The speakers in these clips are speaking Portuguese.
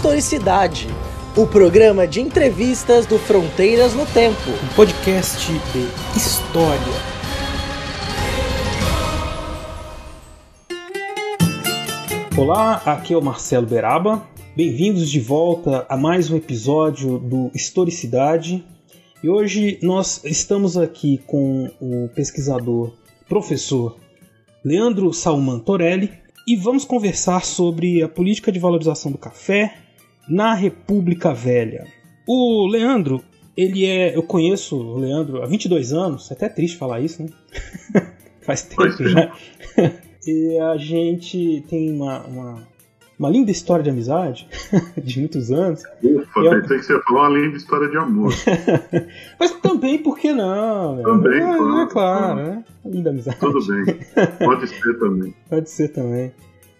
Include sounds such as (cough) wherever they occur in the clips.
Historicidade, o programa de entrevistas do Fronteiras no Tempo. Um podcast de história. Olá, aqui é o Marcelo Beraba. Bem-vindos de volta a mais um episódio do Historicidade. E hoje nós estamos aqui com o pesquisador, professor Leandro Salman Torelli, e vamos conversar sobre a política de valorização do café na República Velha. O Leandro, ele é. Eu conheço o Leandro há 22 anos, é até triste falar isso, né? (laughs) Faz tempo já. (laughs) e a gente tem uma, uma, uma, linda história de amizade (laughs) de muitos anos. Ufa, eu... pensei que você ia falar uma linda história de amor. Mas também, por que não? Também, é, claro. É claro, né? Linda amizade. Tudo bem. Pode ser também. Pode ser também.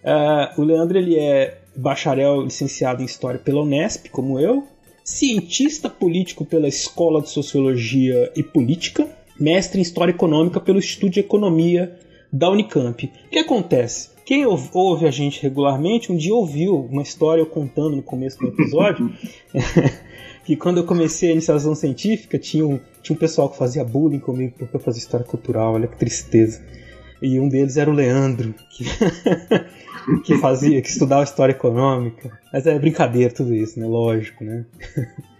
Uh, o Leandro ele é bacharel licenciado em História pela Unesp, como eu, cientista político pela Escola de Sociologia e Política, mestre em História Econômica pelo Instituto de Economia da Unicamp. O que acontece? Quem ouve a gente regularmente, um dia ouviu uma história eu contando no começo do episódio, (laughs) que quando eu comecei a iniciação científica, tinha um, tinha um pessoal que fazia bullying comigo porque eu fazia história cultural, olha que tristeza. E um deles era o Leandro, que (laughs) que fazia, que estudava história econômica. Mas é brincadeira tudo isso, né? Lógico, né? (laughs)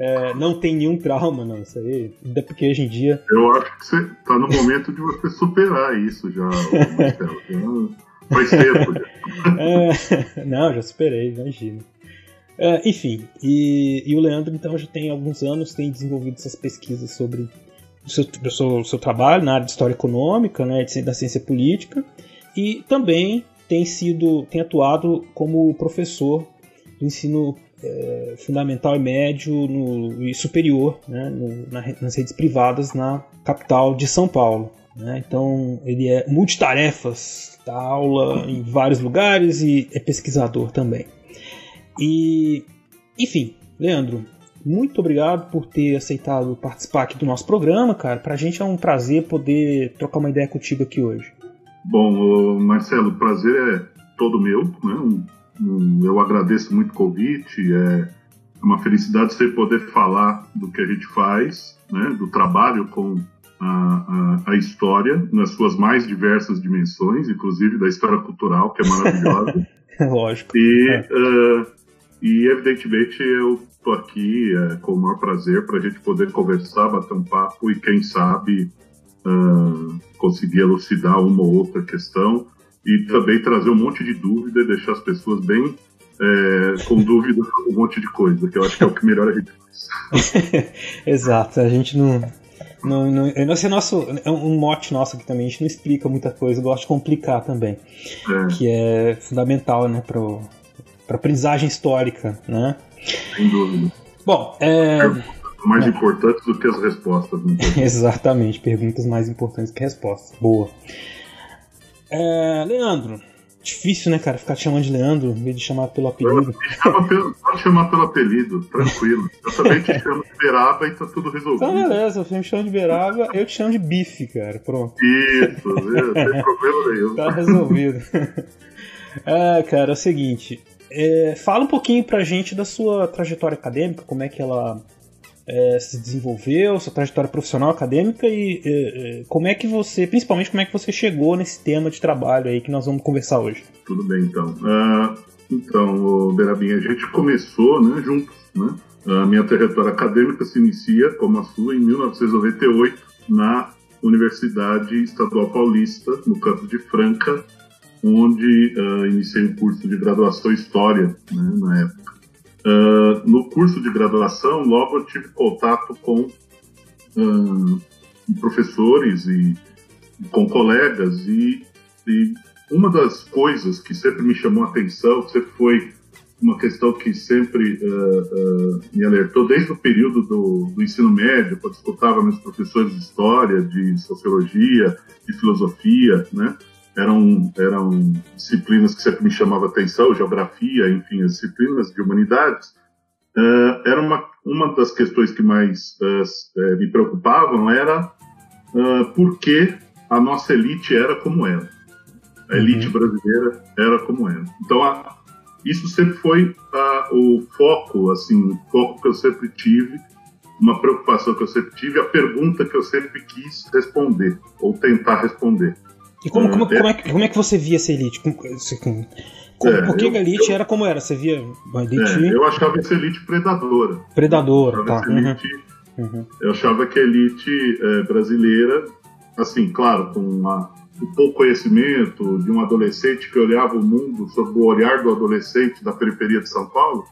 É, não tem nenhum trauma, não, isso aí. Ainda porque hoje em dia. Eu acho que você tá no momento de você superar isso já, Marcelo. Faz tempo já. (laughs) É, não, já superei, imagina. É, enfim, e, e, o Leandro, então, já tem alguns anos, tem desenvolvido essas pesquisas sobre seu, seu, seu trabalho na área de história econômica, né, da ciência política, e também tem sido tem atuado como professor do ensino é, fundamental e médio no, e superior né, no, na, nas redes privadas na capital de São Paulo. Né? Então ele é multitarefas, dá aula em vários lugares e é pesquisador também. E enfim, Leandro, muito obrigado por ter aceitado participar aqui do nosso programa, cara. Pra gente é um prazer poder trocar uma ideia contigo aqui hoje. Bom, Marcelo, o prazer é todo meu. Né? Eu agradeço muito o convite. É uma felicidade você poder falar do que a gente faz, né? do trabalho com a, a, a, história nas suas mais diversas dimensões, inclusive da história cultural, que é maravilhosa. (laughs) Lógico. E, é. uh, e evidentemente eu estou aqui é, com o maior prazer para a gente poder conversar, bater um papo e quem sabe uh, conseguir elucidar uma ou outra questão e também trazer um monte de dúvida e deixar as pessoas bem é, com dúvida sobre um monte de coisa, que eu acho que é o que melhor a gente faz. (laughs) Exato, a gente não. Não, não, esse é, nosso, é um mote nosso aqui também, a gente não explica muita coisa, gosta de complicar também. É. Que é fundamental né, para a aprendizagem histórica. Né? Sem dúvida. Bom, é mais é. importantes do que as respostas. (laughs) Exatamente, perguntas mais importantes que respostas. Boa. É, Leandro, difícil, né, cara, ficar te chamando de Leandro em vez de chamar pelo apelido. (laughs) Pelo, pode chamar pelo apelido, tranquilo. Eu também te chamo de Beraba e tá tudo resolvido. Então, beleza, você me chama de Beraba, eu te chamo de Bife, cara, pronto. Isso, viu? sem (laughs) problema nenhum. Tá resolvido. ah, cara, é o seguinte, é, fala um pouquinho pra gente da sua trajetória acadêmica, como é que ela é, se desenvolveu, sua trajetória profissional acadêmica e é, como é que você, principalmente como é que você chegou nesse tema de trabalho aí que nós vamos conversar hoje. Tudo bem, então. Uh, então, Berabinha, a gente começou né, juntos, né? A minha trajetória acadêmica se inicia, como a sua, em 1998, na Universidade Estadual Paulista, no campus de Franca, onde uh, iniciei um curso de graduação em História, né, na época. Uh, no curso de graduação, logo eu tive contato com uh, professores e com colegas e, e, uma das coisas que sempre me chamou a atenção, sempre foi uma questão que sempre me alertou desde o período do, do ensino médio, quando escutava meus professores de história, de sociologia, de filosofia, né? Eram, eram disciplinas que sempre me chamavam atenção, geografia, enfim, as disciplinas de humanidades, uh, era uma, uma das questões que mais uh, me preocupavam era uh, por que a nossa elite era como era. A elite uhum. brasileira era como era. Então, a, isso sempre foi uh, o foco, assim, o foco que eu sempre tive, uma preocupação que eu sempre tive, a pergunta que eu sempre quis responder, ou tentar responder. E como, como, como, é, como é que você via essa elite? Como, como, é, por que eu, a elite eu, era como era? Você via uma elite... É, eu achava essa elite predadora. Predadora, tá. Elite, uhum. Uhum. Eu achava que a elite é, brasileira, assim, claro, com uma, o pouco conhecimento de um adolescente que olhava o mundo sob o olhar do adolescente da periferia de São Paulo,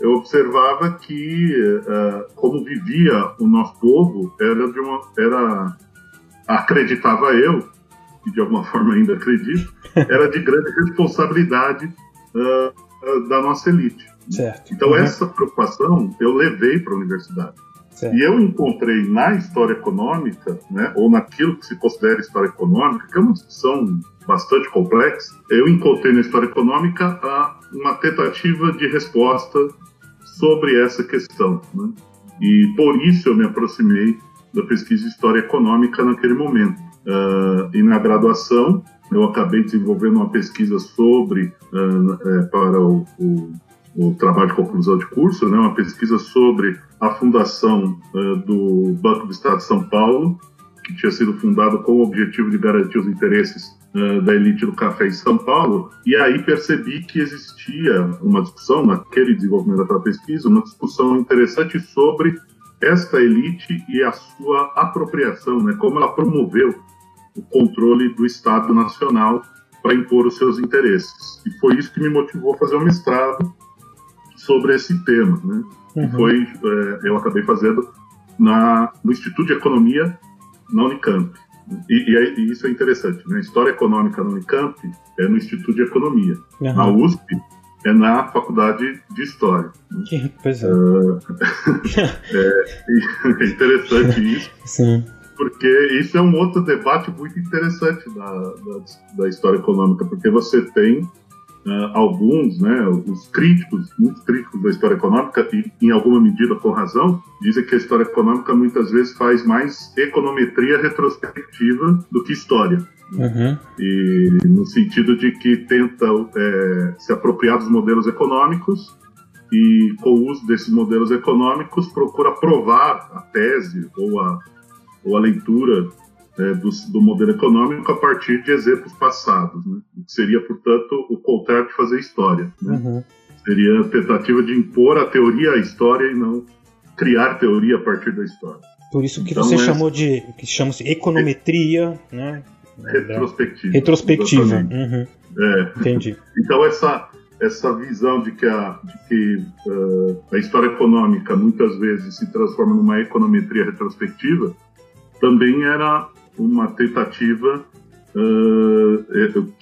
eu observava que uh, como vivia o nosso povo era de uma era acreditava eu e de alguma (laughs) forma ainda acredito era de grande responsabilidade uh, uh, da nossa elite certo. então uhum. essa preocupação eu levei para a universidade certo. e eu encontrei na história econômica né ou naquilo que se considera história econômica que é uma discussão bastante complexa eu encontrei na história econômica a uma tentativa de resposta sobre essa questão. Né? E por isso eu me aproximei da pesquisa de história econômica naquele momento. Uh, e na graduação eu acabei desenvolvendo uma pesquisa sobre uh, é, para o, o, o, trabalho de conclusão de curso, né, uma pesquisa sobre a fundação uh, do Banco do Estado de São Paulo, que tinha sido fundado com o objetivo de garantir os interesses da elite do café em São Paulo, e aí percebi que existia uma discussão, naquele desenvolvimento daquela pesquisa, uma discussão interessante sobre esta elite e a sua apropriação, né, como ela promoveu o controle do Estado Nacional para impor os seus interesses. E foi isso que me motivou a fazer um mestrado sobre esse tema. Né? Uhum. foi, é, eu acabei fazendo na, no Instituto de Economia na Unicamp. E, e, e, isso é interessante, né? História Econômica na Unicamp é no Instituto de Economia. Uhum. Na USP é na Faculdade de História. Que, pois é. Uh, (laughs) é, é, interessante isso. (laughs) Sim. Porque isso é um outro debate muito interessante da, da, da história econômica, porque você tem uh, alguns, né, os críticos, muitos críticos da história econômica, e em alguma medida com razão, dizem que a história econômica muitas vezes faz mais econometria retrospectiva do que história. Uhum. E no sentido de que tenta é, se apropriar dos modelos econômicos e com o uso desses modelos econômicos procura provar a tese ou a, ou a leitura é, do, do, modelo econômico a partir de exemplos passados, né? seria, portanto, o contrário de fazer história. Né? Uhum. Seria a tentativa de impor a teoria à história e não criar teoria a partir da história. Por isso que então, você é... chamou de que chama-se econometria, é... né? Retrospectiva. Retrospectiva. Uhum. É. Entendi. (laughs) então essa essa visão de que a, de que, uh, a história econômica muitas vezes se transforma numa econometria retrospectiva também era uma tentativa. Uh,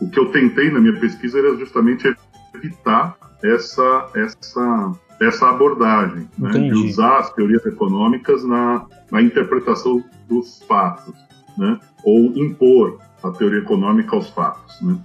o que eu tentei na minha pesquisa era justamente evitar essa, essa, essa abordagem, né, de usar as teorias econômicas na, na interpretação dos fatos, né, ou impor a teoria econômica aos fatos. Né.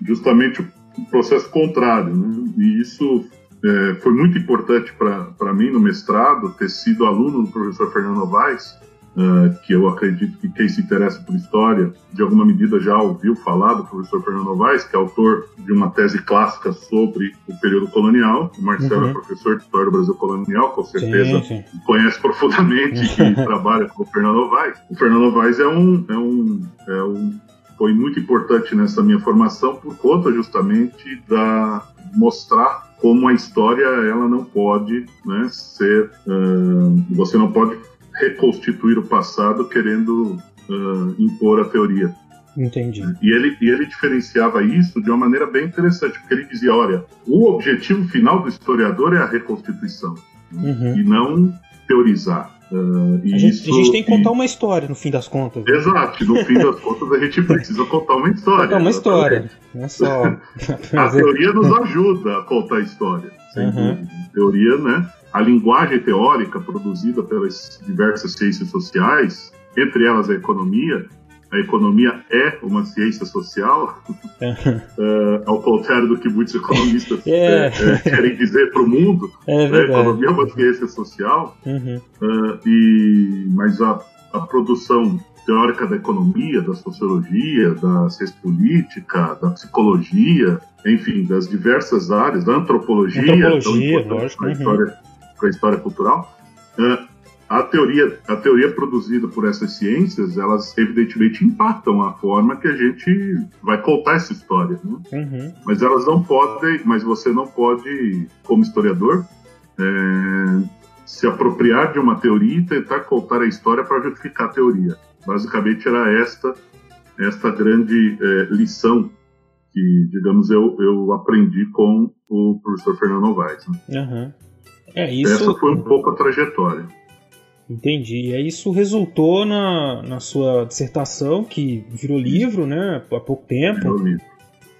Justamente o processo contrário. Né, e isso é, foi muito importante para mim no mestrado, ter sido aluno do professor Fernando Novaes, Uh, que eu acredito que quem se interessa por história, de alguma medida já ouviu falar do professor Fernando Novaes, que é autor de uma tese clássica sobre o período colonial. O Marcelo uhum. é professor de História do Brasil Colonial, com certeza sim, sim. conhece profundamente e (laughs) trabalha com o Fernando Novaes. O Fernando Novaes é um, é um, é um foi muito importante nessa minha formação por conta justamente da mostrar como a história ela não pode né, ser uh, você não pode reconstituir o passado querendo uh, impor a teoria. Entendi. E ele, e ele diferenciava isso de uma maneira bem interessante, porque ele dizia: olha, o objetivo final do historiador é a reconstituição, uhum. e não teorizar. Uh, a, gente, isso, a, gente, tem que contar e... uma história, no fim das contas. Né? Exato, no fim das contas a gente (laughs) precisa contar uma história. Contar uma história, não é só. (laughs) (laughs) a teoria nos ajuda a contar a história. Uhum. Teoria, né? A linguagem teórica produzida pelas diversas ciências sociais, entre elas a economia, a economia é uma ciência social, uh, (laughs) ao contrário do que muitos economistas (laughs) é. É, querem dizer para o mundo. (laughs) É a economia é uma ciência social, uhum. uh, e, mas a, a produção teórica da economia, da sociologia, da ciência política, da psicologia, enfim, das diversas áreas, da antropologia, antropologia lógico, para a história, uhum. história, cultural. Uh, a teoria, a teoria produzida por essas ciências, elas evidentemente impactam a forma que a gente vai contar essa história, né? uhum. mas elas não podem, mas você não pode, como historiador, é, se apropriar de uma teoria e tentar contar a história para justificar a teoria. Basicamente era esta esta grande é, lição que, digamos, eu, eu aprendi com o professor Fernando Novaes. Né? Uhum. É, isso... Essa foi um pouco a trajetória. Entendi. E isso resultou na, na sua dissertação, que virou livro, né? Há pouco tempo. Virou livro.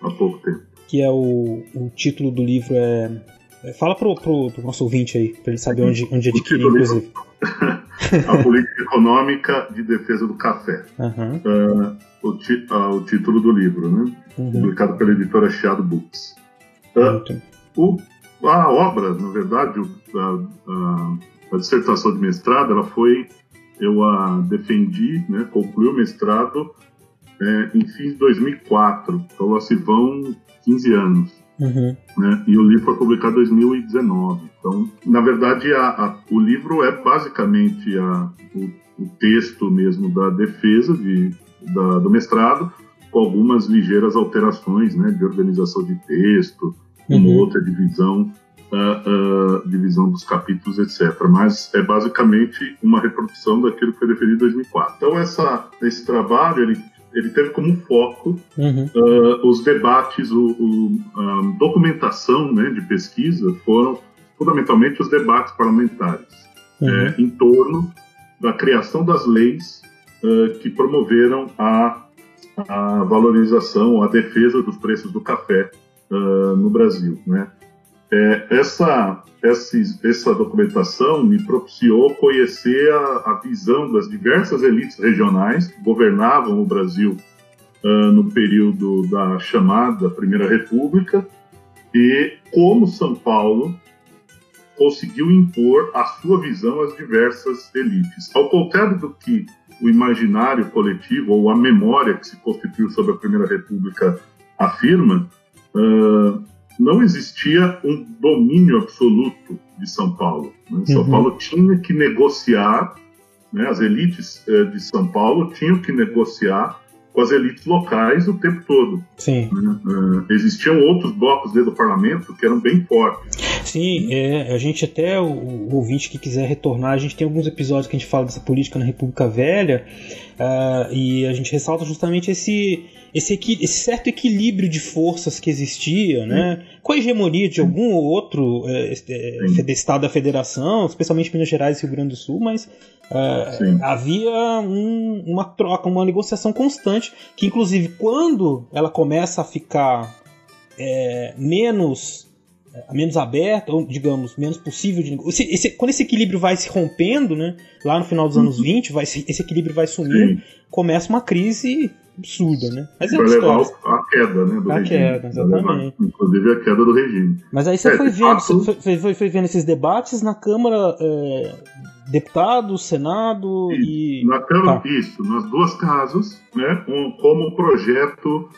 Há pouco tempo. Que é o, o título do livro é. é fala pro, pro, pro nosso ouvinte aí, para ele saber onde, onde adquirir, inclusive. (laughs) a política econômica de defesa do café. Uhum. Uh, o, ti, uh, o, título do livro, né? Uhum. Publicado pela editora Chiado Books. Uh, o, a obra, na verdade, a, a dissertação de mestrado, ela foi, eu a defendi, né, concluí o mestrado é, em fim de 2004, então lá se vão 15 anos. Uhum. Né, e o livro foi publicado em 2019. Então, na verdade, a, a, o livro é basicamente a, o, o, texto mesmo da defesa de, da, do mestrado, com algumas ligeiras alterações né, de organização de texto, uma uhum. outra divisão uh, uh, divisão dos capítulos, etc. Mas é basicamente uma reprodução daquilo que foi definido em 2004. Então, essa, esse trabalho ele, ele teve como foco uhum. uh, os debates, o, o, a documentação né, de pesquisa foram fundamentalmente os debates parlamentares uhum. é, em torno da criação das leis que promoveram a, a valorização, a defesa dos preços do café no Brasil, né? É, essa, essa, essa documentação me propiciou conhecer a, a, visão das diversas elites regionais que governavam o Brasil uh, no período da chamada Primeira República e como São Paulo conseguiu impor a sua visão às diversas elites. Ao contrário do que o imaginário coletivo ou a memória que se constituiu sobre a Primeira República afirma, uh, não existia um domínio absoluto de São Paulo. Né? São uhum. Paulo tinha que negociar, né? as elites eh, de São Paulo tinham que negociar com as elites locais o tempo todo. Sim. Uh, existiam outros blocos dentro do parlamento que eram bem fortes. Sim, é, a gente até, o, o, ouvinte que quiser retornar, a gente tem alguns episódios que a gente fala dessa política na República Velha uh, e a gente ressalta justamente esse esse, esse certo equilíbrio de forças que existia, né? com a hegemonia de algum ou outro é, é, estado da federação, especialmente Minas Gerais e Rio Grande do Sul, mas é, havia um, uma troca, uma negociação constante, que inclusive quando ela começa a ficar é, menos menos aberta, ou digamos, menos possível de esse, esse, quando esse equilíbrio vai se rompendo, né, lá no final dos anos 20, uhum. vai, esse equilíbrio vai sumindo, começa uma crise absurda, né? Mas é levar a queda, né? Do a regime. queda, exatamente. Levar, inclusive a queda do regime. Mas aí você é, foi vendo, fato... você foi, foi, vendo esses debates na Câmara, é, deputado, Senado isso, e. Na Câmara, tá. isso, nas duas casas, né? Um, como projeto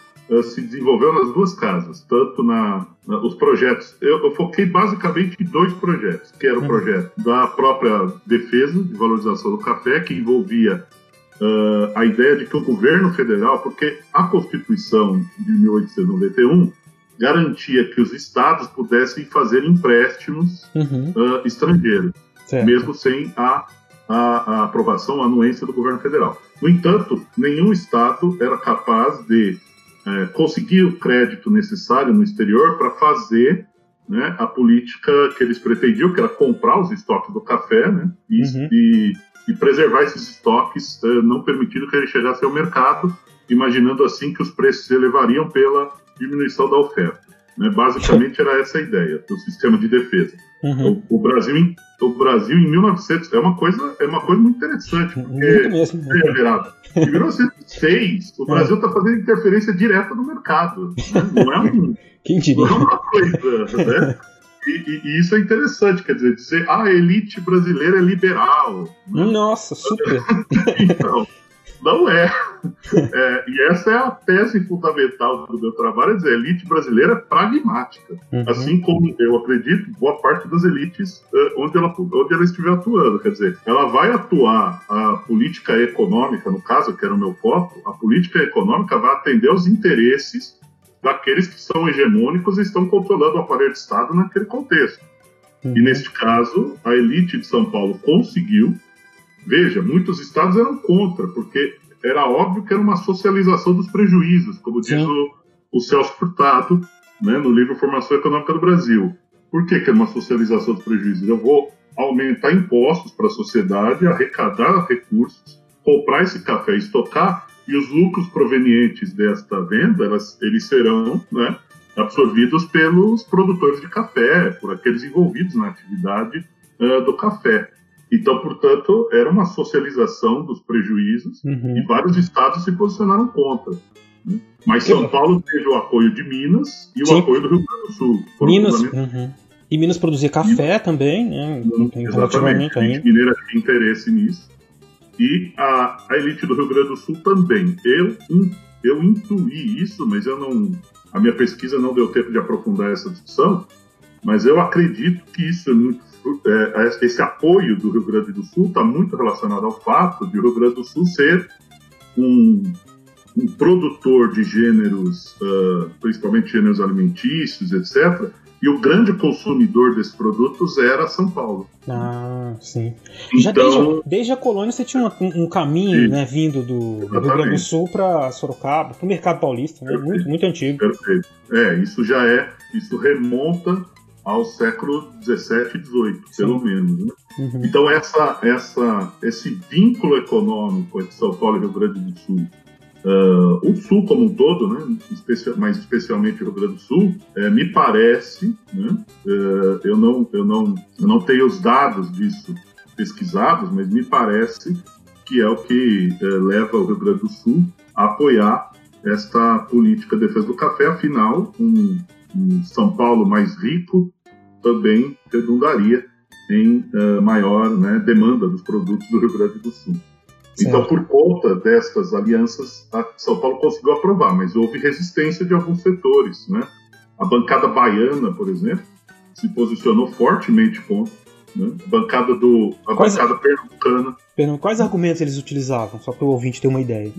se desenvolveu nas duas casas, tanto na, na os projetos. Eu, eu, foquei basicamente em dois projetos, que era o uhum. projeto da própria defesa de valorização do café, que envolvia uh, a ideia de que o governo federal, porque a Constituição de 1891 garantia que os estados pudessem fazer empréstimos uhum. uh, estrangeiros, certo. mesmo sem a, a, a, aprovação, a anuência do governo federal. No entanto, nenhum estado era capaz de uh, conseguir o crédito necessário no exterior para fazer né, a política que eles pretendiam, que era comprar os estoques do café né, e, uhum. e e preservar esses estoques, eh, não permitindo que ele chegasse ao mercado, imaginando assim que os preços se elevariam pela diminuição da oferta. Né? Basicamente era essa a ideia do sistema de defesa. Uhum. O, o, Brasil, em, o Brasil em 1900 é uma coisa é uma coisa muito interessante porque mesmo. É, em 1906 o (laughs) Brasil está fazendo interferência direta no mercado. Né? Não é um? (laughs) Não é uma coisa, né? E, e, e, isso é interessante, quer dizer, dizer, ah, a elite brasileira é liberal. Nossa, super! (laughs) então, Não é. É. E essa é a tese fundamental do meu trabalho, é dizer, a elite brasileira é pragmática. Uhum. Assim como eu acredito, boa parte das elites uh, onde, ela, onde ela estiver atuando. Quer dizer, ela vai atuar a política econômica, no caso, que era o meu foco, a política econômica vai atender aos interesses daqueles que são hegemônicos e estão controlando o aparelho de Estado naquele contexto. Uhum. E neste caso, a elite de São Paulo conseguiu Veja, muitos estados eram contra, porque era óbvio que era uma socialização dos prejuízos, como diz o, o, Celso Furtado né, no livro Formação Econômica do Brasil. Por que, que é uma socialização dos prejuízos? Eu vou aumentar impostos para a sociedade, arrecadar recursos, comprar esse café, estocar, e os lucros provenientes desta venda, elas, eles serão né, absorvidos pelos produtores de café, por aqueles envolvidos na atividade uh, do café. Então, portanto, era uma socialização dos prejuízos uhum. e vários estados se posicionaram contra. Né? Mas São Paulo teve o apoio de Minas e Sim. o apoio do Rio Grande do Sul. Minas. Uhum. E Minas produzia café Minas. também, né? Exatamente. A elite mineira tinha interesse nisso. E a, a elite do Rio Grande do Sul também. Eu, eu intuí isso, mas eu não. A minha pesquisa não deu tempo de aprofundar essa discussão. Mas eu acredito que isso é muito esse apoio do Rio Grande do Sul está muito relacionado ao fato de o Rio Grande do Sul ser um, um produtor de gêneros, uh, principalmente gêneros alimentícios, etc., e o grande consumidor desses produtos era São Paulo. Ah, sim. Então, Já desde, desde a colônia você tinha um, um caminho né, vindo do, do, Rio Grande do Sul para Sorocaba, para o mercado paulista, né? muito, muito antigo. Perfeito. É, isso já é, isso remonta ao século 17 e 18, pelo menos. Né? Uhum. Então essa, essa, esse vínculo econômico entre São Paulo e Rio Grande do Sul, uh, o Sul como um todo, né, Especial, mais especialmente o Rio Grande do Sul, é, me parece, né, uh, eu, não, eu, não, eu não tenho os dados disso pesquisados, mas me parece que é o que uh, leva o Rio Grande do Sul a apoiar esta política de defesa do café, afinal, um, um São Paulo mais rico também redundaria em uh, maior né, demanda dos produtos do Rio Grande do Sul. Certo. Então, por conta destas alianças, São Paulo conseguiu aprovar, mas houve resistência de alguns setores. Né? A bancada baiana, por exemplo, se posicionou fortemente contra. Né? A bancada do a Quais... bancada pernambucana. Quais argumentos eles utilizavam, só para o ouvinte ter uma ideia?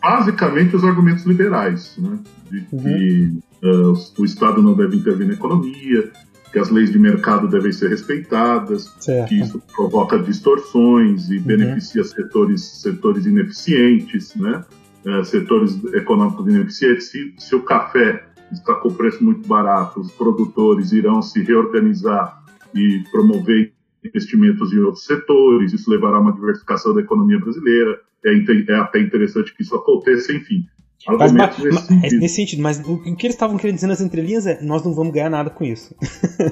Basicamente os argumentos liberais, né? de uhum. Uh, o Estado não deve intervir na economia, que as leis de mercado devem ser respeitadas, certo. que isso provoca distorções e uhum. beneficia setores, setores ineficientes, né? É, setores econômicos ineficientes. Se, se o café está com preço muito barato, os produtores irão se reorganizar e promover investimentos em outros setores, isso levará a uma diversificação da economia brasileira. É, é até interessante que isso aconteça, enfim. Mas, mas, nesse, sentido. nesse, sentido. mas o, que eles estavam querendo dizer nas entrelinhas é nós não vamos ganhar nada com isso. (laughs)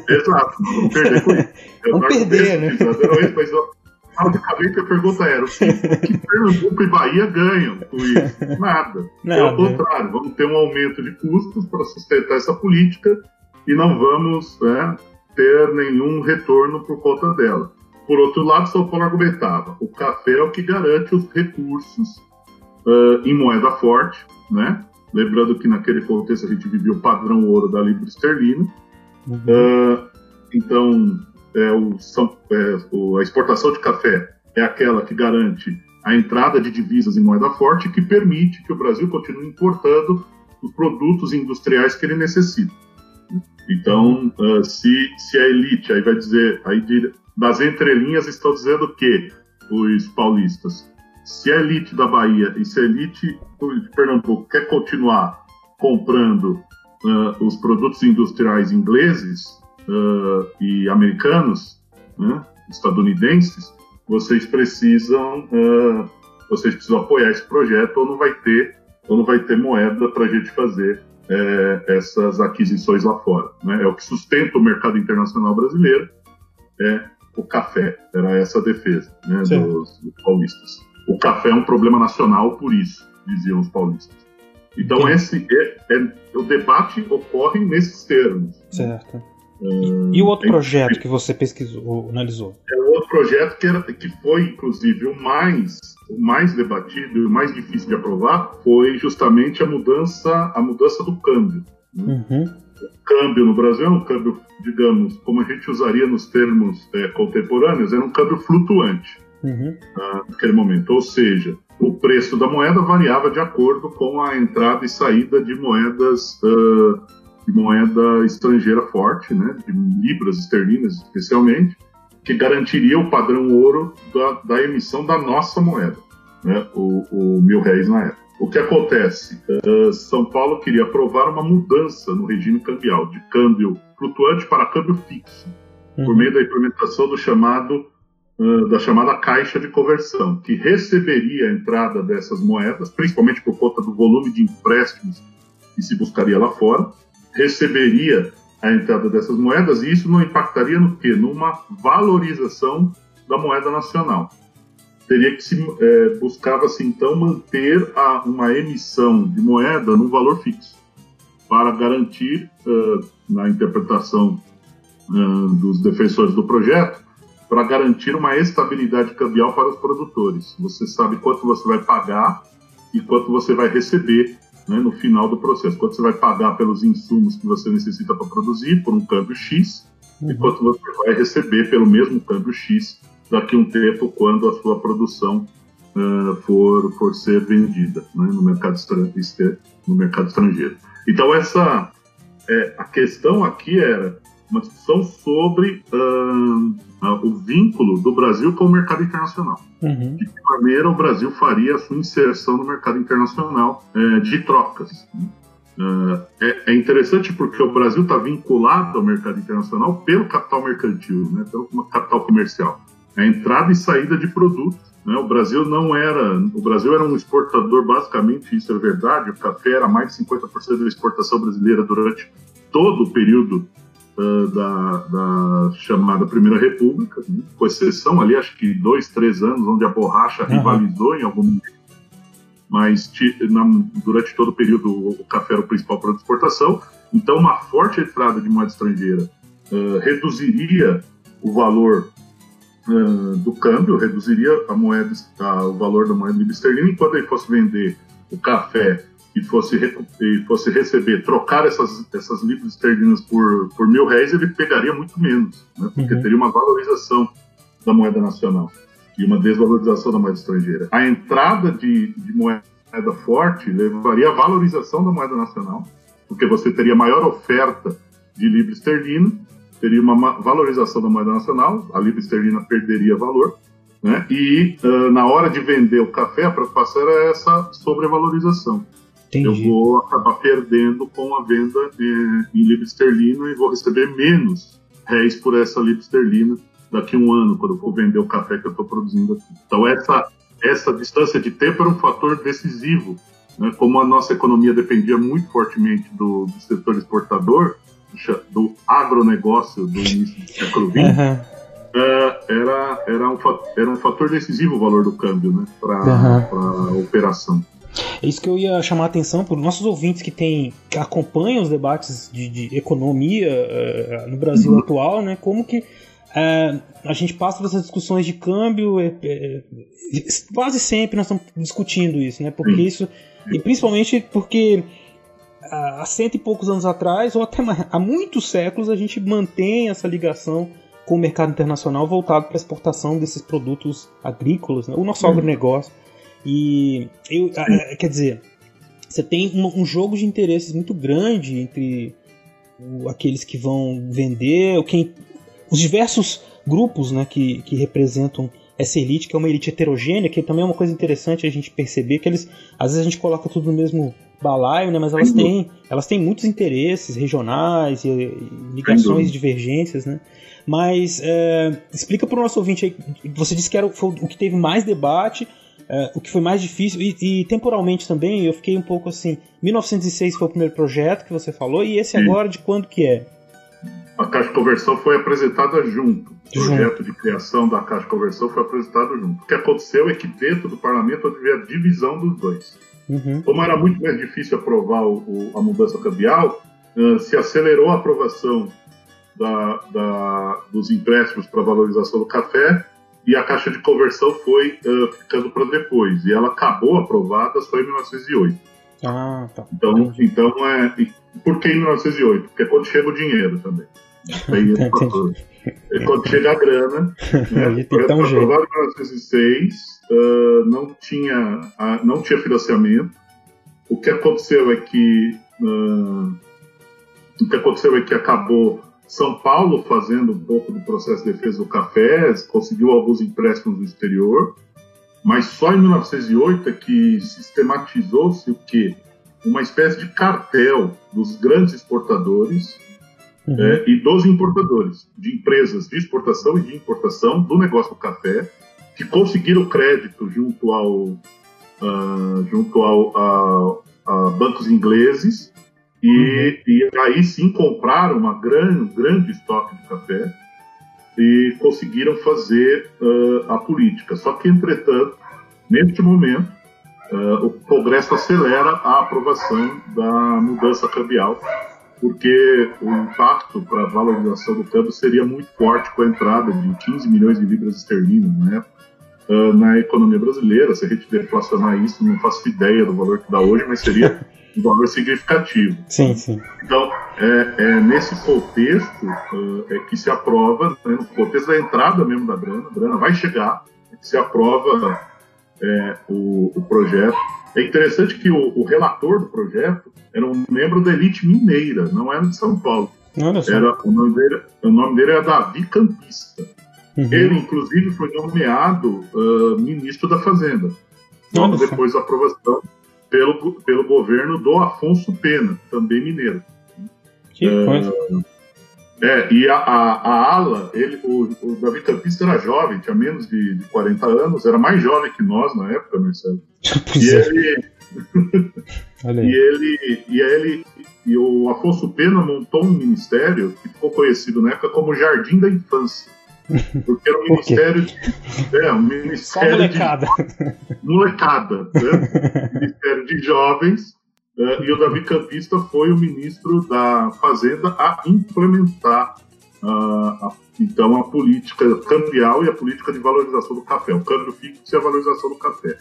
Exato, vamos perder com isso. (laughs) vamos perder, né? Mas, basicamente a pergunta era: o que Pernambuco e Bahia ganham com isso? Nada. Nada. Pelo contrário, vamos ter um aumento de custos para sustentar essa política e não vamos né, ter nenhum retorno por conta dela. Por outro lado, São Paulo argumentava: o café é o que garante os recursos uh, em moeda forte, né? Lembrando que naquele contexto a gente vivia o padrão ouro da libra esterlina. Uhum. Uh, então, é, o, são, é, o, a exportação de café é aquela que garante a entrada de divisas em moeda forte que permite que o Brasil continue importando os produtos industriais que ele necessita. Então, uh, se, se a elite, aí vai dizer, aí das entrelinhas estão dizendo que os paulistas se a elite da Bahia e se a elite de Pernambuco quer continuar comprando uh, os produtos industriais ingleses uh, e americanos, né, estadunidenses, vocês precisam uh, vocês precisam apoiar esse projeto ou não vai ter ou não vai ter moeda para a gente fazer é, essas aquisições lá fora. Né? É o que sustenta o mercado internacional brasileiro é o café. Era essa a defesa né, dos, dos paulistas o café é um problema nacional por isso, diziam os paulistas. Então esse é, é, o debate ocorre nesses termos. Certo. Uh, e o outro projeto que você pesquisou, analisou? É o outro projeto que, era, que foi, inclusive, o mais, o mais debatido e o mais difícil de aprovar foi justamente a mudança, a mudança do câmbio. Né? Uhum. O câmbio no Brasil é um câmbio, digamos, como a gente usaria nos termos é, contemporâneos, era um câmbio flutuante uhum. uh, naquele momento. Ou seja, o preço da moeda variava de acordo com a entrada e saída de moedas uh, de moeda estrangeira forte, né, de libras esterlinas especialmente, que garantiria o padrão ouro da, da emissão da nossa moeda, né, o, o, mil réis na época. O que acontece? Uh, São Paulo queria aprovar uma mudança no regime cambial, de câmbio flutuante para câmbio fixo, uhum. por meio da implementação do chamado da chamada caixa de conversão, que receberia a entrada dessas moedas, principalmente por conta do volume de empréstimos que se buscaria lá fora, receberia a entrada dessas moedas e isso não impactaria no quê? Numa valorização da moeda nacional. Teria que se é, buscava-se então manter a, uma emissão de moeda num valor fixo para garantir, uh, na interpretação uh, dos defensores do projeto, para garantir uma estabilidade cambial para os produtores. Você sabe quanto você vai pagar e quanto você vai receber né, no final do processo. Quanto você vai pagar pelos insumos que você necessita para produzir, por um câmbio X, uhum. e quanto você vai receber pelo mesmo câmbio X daqui a um tempo, quando a sua produção uh, for, for ser vendida né, no, mercado no mercado estrangeiro. Então, essa, é, a questão aqui era uma discussão sobre uh, o vínculo do Brasil com o mercado internacional. Uhum. De que maneira o Brasil faria a sua inserção no mercado internacional uh, de trocas. Uh, é, é, interessante porque o Brasil está vinculado ao mercado internacional pelo capital mercantil, né, pelo capital comercial. A entrada e saída de produtos. Né, o Brasil não era. O Brasil era um exportador, basicamente, isso é verdade. O café era mais de 50% da exportação brasileira durante todo o período uh, da, da, chamada Primeira República, né? com exceção ali, acho que dois, três anos, onde a borracha uhum. rivalizou em algum momento. Mas na, durante todo o período o café era o principal produto de exportação. Então, uma forte entrada de moeda estrangeira uh, reduziria o valor uh, do câmbio, reduziria a moeda, o valor da moeda livre esterlina, enquanto ele fosse vender o café e fosse, e fosse receber, trocar essas, essas libras esterlinas por, por mil réis, ele pegaria muito menos, né? porque uhum. teria uma valorização da moeda nacional e uma desvalorização da moeda estrangeira. A entrada de, de moeda forte levaria à valorização da moeda nacional, porque você teria maior oferta de libra esterlina, teria uma valorização da moeda nacional, a libra esterlina perderia valor, né? e uh, na hora de vender o café, a preocupação era essa sobrevalorização. Entendi. eu vou acabar perdendo com a venda em libra esterlina e vou receber menos réis por essa libra esterlina daqui a um ano, quando eu for vender o café que eu estou produzindo aqui. Então, essa, essa distância de tempo era um fator decisivo. Né? Como a nossa economia dependia muito fortemente do, do setor exportador, do agronegócio do início do século XX, uhum. é, era, era, um, era um fator decisivo o valor do câmbio né? para uhum. a operação. É isso que eu ia chamar a atenção para os nossos ouvintes que, tem, que acompanham os debates de, de economia uh, no Brasil uhum. atual, né? Como que uh, a gente passa por essas discussões de câmbio, é, é, quase sempre nós estamos discutindo isso, né? Porque isso, e principalmente porque há cento e poucos anos atrás, ou até mais, há muitos séculos, a gente mantém essa ligação com o mercado internacional voltado para a exportação desses produtos agrícolas, né? o nosso uhum. agronegócio. E eu, quer dizer, você tem um, um, jogo de interesses muito grande entre o, aqueles que vão vender, quem, os diversos grupos né, que, que representam essa elite, que é uma elite heterogênea, que também é uma coisa interessante a gente perceber que eles, às vezes a gente coloca tudo no mesmo balaio, né, mas elas têm, elas têm muitos interesses regionais e, e ligações, divergências, né? Mas é, explica para o nosso ouvinte aí, você disse que era, foi o que teve mais debate, é, o que foi mais difícil, e, e, temporalmente também, eu fiquei um pouco assim. 1906 foi o primeiro projeto que você falou, e esse Sim. agora de quando que é? A Caixa de Conversão foi apresentada junto. O projeto de criação da Caixa de Conversão foi apresentado junto. O que aconteceu é que dentro do parlamento houve a divisão dos dois. Uhum. Como era muito mais difícil aprovar o, o, a mudança cambial, uh, se acelerou a aprovação da, da, dos empréstimos para valorização do café e a caixa de conversão foi uh, ficando para depois. E ela acabou aprovada só em 1908. Ah, tá. Então, então é. Por que em 1908? Porque é quando chega o dinheiro também. (laughs) É quando chega a grana. Né? Foi aprovado em 1906, uh, não, tinha, uh, não tinha financiamento. O que aconteceu é que. O que aconteceu é que acabou são Paulo fazendo um pouco do processo de defesa do café, conseguiu alguns empréstimos do exterior, mas só em 1908 é que sistematizou-se o que? Uma espécie de cartel dos grandes exportadores uhum. é, e dos importadores, de empresas de exportação e de importação do negócio do café, que conseguiram crédito junto ao, uh, junto ao a, a bancos ingleses e, uhum. e aí sim compraram uma grande, um grande estoque de café e conseguiram fazer uh, a política. Só que, entretanto, neste momento, uh, o Congresso acelera a aprovação da mudança cambial, porque o impacto para a valorização do câmbio seria muito forte com a entrada de 15 milhões de libras esterlinas na época. Uh, na economia brasileira, se a gente deflacionar isso, não faço ideia do valor que dá hoje, mas seria (laughs) um valor significativo. Sim, sim. Então, é, é nesse contexto uh, é que se aprova, né, no contexto da entrada mesmo da grana, a grana vai chegar, é se aprova é, o, o, projeto. É interessante que o, o, relator do projeto era um membro da elite mineira, não era de São Paulo. Era, o, nome dele, o nome dele era Davi Campista. Uhum. Ele, inclusive, foi nomeado uh, ministro da Fazenda. Logo depois da aprovação pelo, pelo governo do Afonso Pena, também mineiro. Que é, coisa. É, e a, a, a ala, ele, o, o, Davi Campista era jovem, tinha menos de, de 40 anos, era mais jovem que nós na época, Marcelo. (laughs) e é. ele. e ele. E ele. E o Afonso Pena montou um ministério que ficou conhecido na época como Jardim da Infância. Porque era um ministério de. É, um ministério. Só molecada. De, molecada, né? ministério de jovens. Uh, e o Davi Campista foi o ministro da Fazenda a implementar uh, a, então a política cambial e a política de valorização do café, o câmbio fixo e a valorização do café.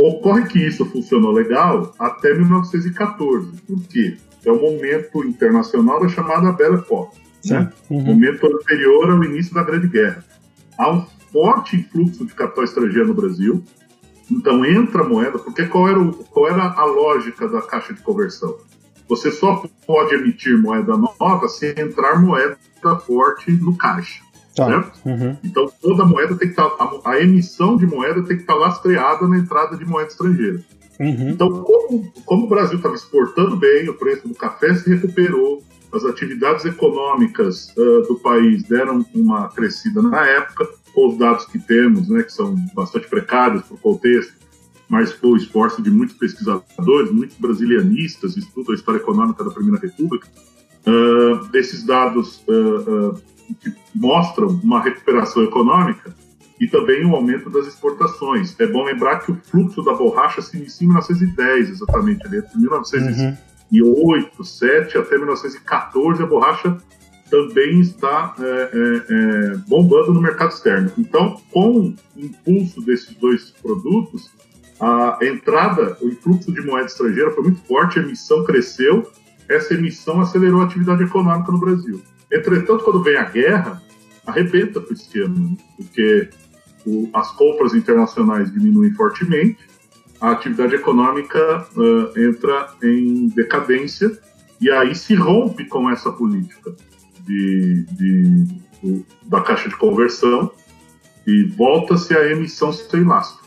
Ocorre que isso funcionou legal até 1914, porque é o momento internacional da chamada Belle Époque né? Uhum. momento anterior ao início da Grande Guerra. Há um forte influxo de capital estrangeiro no Brasil, então entra moeda, porque qual era, o, qual era a lógica da caixa de conversão? Você só pode emitir moeda nova se entrar moeda forte no caixa. Tá. Certo? Uhum. Então toda moeda tem que estar. Tá, a, a, emissão de moeda tem que estar tá lastreada na entrada de moeda estrangeira. Uhum. Então, como, como o Brasil estava exportando bem, o preço do café se recuperou, as atividades econômicas uh, do país deram uma crescida na época, com os dados que temos, né, que são bastante precários para o contexto, mas com o esforço de muitos pesquisadores, muitos brasilianistas, estudam a história econômica da Primeira República, uh, esses dados uh, que mostram uma recuperação econômica e também um aumento das exportações. É bom lembrar que o fluxo da borracha se inicia em 1910, exatamente, ali, entre 1910 uhum. 1908, 7 até 1914 a borracha também está é, é, é, bombando no mercado externo. Então, com o impulso desses dois produtos, a entrada, o influxo de moeda estrangeira foi muito forte, a emissão cresceu, essa emissão acelerou a atividade econômica no Brasil. Entretanto, quando vem a guerra, arrebenta para o esquema, né? porque o, as compras internacionais diminuem fortemente, a atividade econômica uh, entra em decadência e aí se rompe com essa política de, de, de da caixa de conversão e volta-se a emissão sem lastro.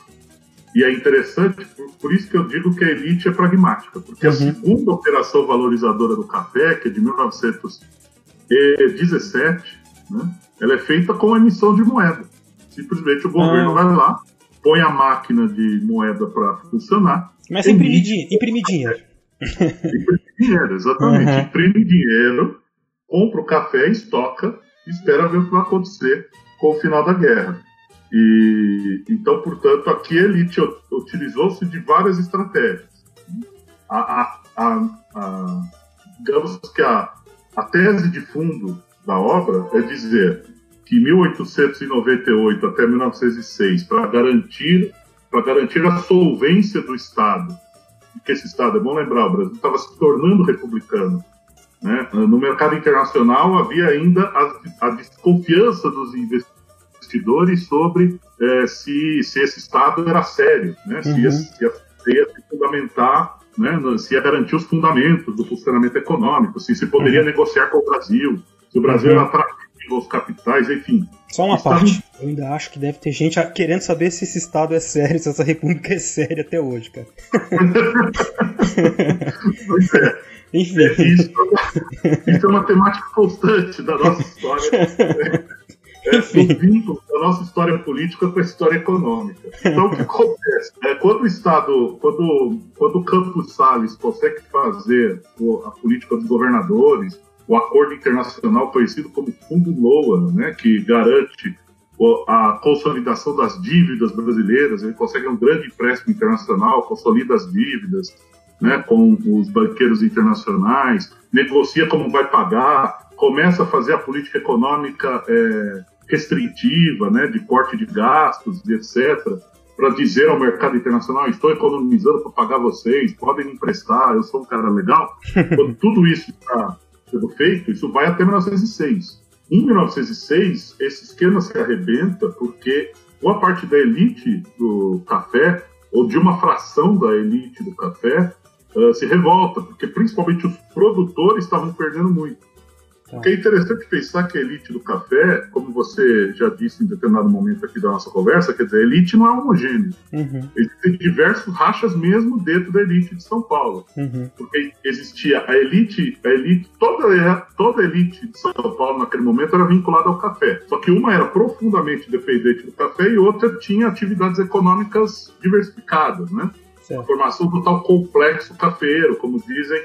E é interessante, por, por, isso que eu digo que a elite é pragmática, porque uhum. a segunda operação valorizadora do café, que é de 1917, né, ela é feita com emissão de moeda. Simplesmente o governo ah. vai lá, põe a máquina de moeda para funcionar. Mas imprimir, di imprimir dinheiro. (laughs) Imprimir dinheiro, exatamente. Uhum. Imprime dinheiro, compra o café, estoca e espera ver o que vai acontecer com o final da guerra. E então, portanto, aqui a elite utilizou-se de várias estratégias. A, a, a, digamos que a, a tese de fundo da obra é dizer que 1898 até 1906, para garantir, para garantir a solvência do Estado, que esse Estado, é bom lembrar, o Brasil estava se tornando republicano. Né? No mercado internacional havia ainda a, a desconfiança dos investidores sobre é, se, se esse Estado era sério, né? Uhum. se, ia, se, ia, se ia se fundamentar né, se ia garantir os fundamentos do funcionamento econômico, se se poderia uhum. negociar com o Brasil, se o Brasil uhum. era atrativo aos capitais, enfim. Só uma parte. Eu ainda acho que deve ter gente querendo saber se esse Estado é sério, se essa república é séria até hoje, cara. pois é. (laughs) Enfim. É, isso, isso, é uma temática constante da nossa história. (laughs) É, o vínculo da nossa história política com a história econômica. Então, o que acontece? É, quando o Estado, quando, quando o Campos Salles consegue fazer a política dos governadores, o acordo internacional conhecido como Fundo LOA, né, que garante a consolidação das dívidas brasileiras, ele consegue um grande empréstimo internacional, consolida as dívidas né, com os banqueiros internacionais, negocia como vai pagar, começa a fazer a política econômica é, restritiva, né, de corte de gastos, etc., para dizer ao mercado internacional: estou economizando para pagar vocês, podem me emprestar, eu sou um cara legal. (laughs) Quando tudo isso está sendo feito, isso vai até 1906. Em 1906, esse esquema se arrebenta porque boa parte da elite do café, ou de uma fração da elite do café, uh, se revolta, porque principalmente os produtores estavam perdendo muito. Porque é interessante pensar que a elite do café, como você já disse em determinado momento aqui da nossa conversa, quer dizer, a elite não é homogênea. Uhum. Existem diversos rachas mesmo dentro da elite de São Paulo. Uhum. Porque existia a elite, a elite, toda, toda a elite de São Paulo naquele momento era vinculada ao café. Só que uma era profundamente dependente do café e outra tinha atividades econômicas diversificadas, né? Certo. A formação do tal complexo cafeiro, como dizem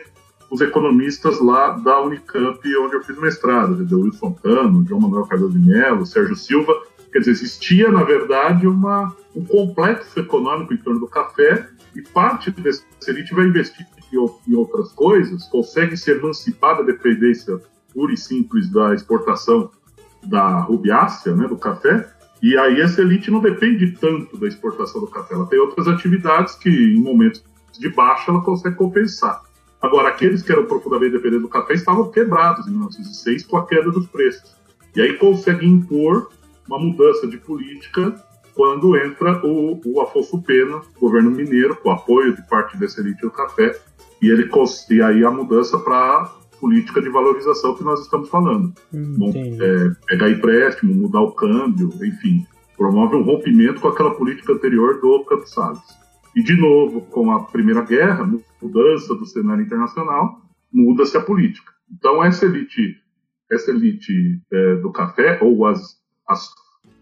os economistas lá da Unicamp, onde eu fiz mestrado, dizer, Wilson Cano, João Manuel Carlos de Mello, Sérgio Silva, quer dizer, existia, na verdade, uma, um complexo econômico em torno do café e parte desse elite vai investir em, em outras coisas, consegue se emancipar da dependência pura e simples da exportação da rubiácea, né, do café, e aí essa elite não depende tanto da exportação do café, ela tem outras atividades que em momentos de baixa ela consegue compensar. Agora, aqueles que eram profundamente dependentes do café estavam quebrados em 1906 com a queda dos preços. E aí consegue impor uma mudança de política quando entra o, o Afonso Pena, governo mineiro, com apoio de parte dessa elite do café, e ele e aí a mudança para política de valorização que nós estamos falando. Bom, é, pegar empréstimo, mudar o câmbio, enfim, promove um rompimento com aquela política anterior do Campos Salles. E, de novo, com a Primeira Guerra, mudança do cenário internacional, muda-se a política. Então, essa elite, essa elite é, do café, ou as, as,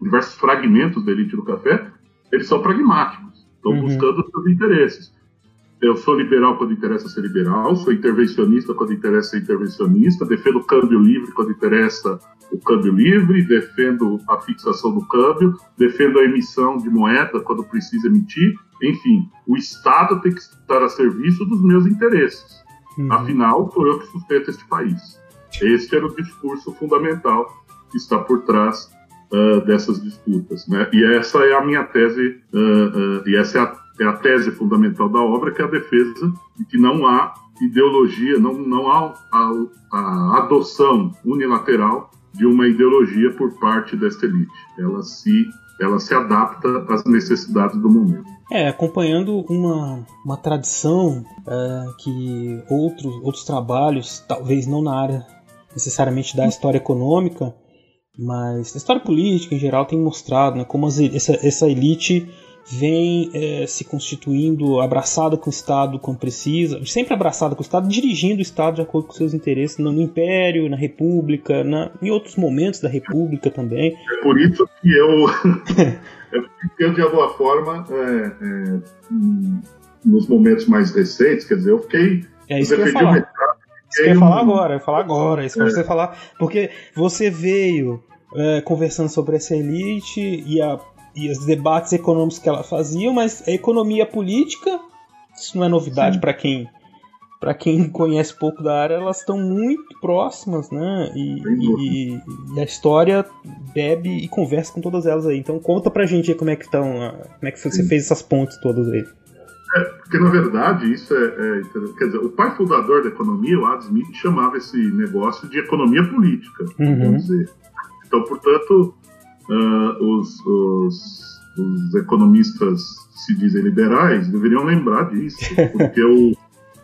diversos fragmentos da elite do café, eles são pragmáticos, estão uhum. buscando seus interesses. Eu sou liberal quando interessa ser liberal, sou intervencionista quando interessa ser intervencionista, defendo o câmbio livre quando interessa o câmbio livre, defendo a fixação do câmbio, defendo a emissão de moeda quando precisa emitir. Enfim, o Estado tem que estar a serviço dos meus interesses. Uhum. Afinal, sou eu que sustento este país. Este era o discurso fundamental que está por trás uh, dessas disputas. Né? E essa é a minha tese, uh, uh, e essa é a é a tese fundamental da obra, que é a defesa de que não há ideologia, não, não há a, a adoção unilateral de uma ideologia por parte desta elite. Ela se, ela se adapta às necessidades do momento. É, acompanhando uma, uma tradição é, que outros, outros trabalhos, talvez não na área necessariamente da história econômica, mas da história política em geral, tem mostrado né, como as, essa, essa elite vem é, se constituindo abraçada com o Estado quando precisa, sempre abraçada com o Estado, dirigindo o Estado de acordo com seus interesses no, Império, na República, na, em outros momentos da República também. É por isso que eu, (laughs) é porque eu de alguma forma, é, é, nos momentos mais recentes, quer dizer, eu fiquei. É isso que eu ia falar. Isso que eu ia falar agora, eu ia falar agora, isso que é. você falar, porque você veio é, conversando sobre essa elite e a e os debates econômicos que ela fazia, mas a economia política, isso não é novidade para quem para quem (laughs) conhece pouco da área, elas estão muito próximas, né? E, e, e, a história bebe e conversa com todas elas aí. Então conta pra gente aí como é que estão, como é que você fez essas pontes todas aí. É, porque na verdade isso é, é, quer dizer, o pai fundador da economia, o Adam Smith, chamava esse negócio de economia política, uhum. vamos dizer. Então, portanto, uh, os, os, os economistas se dizem liberais deveriam lembrar disso, (laughs) porque o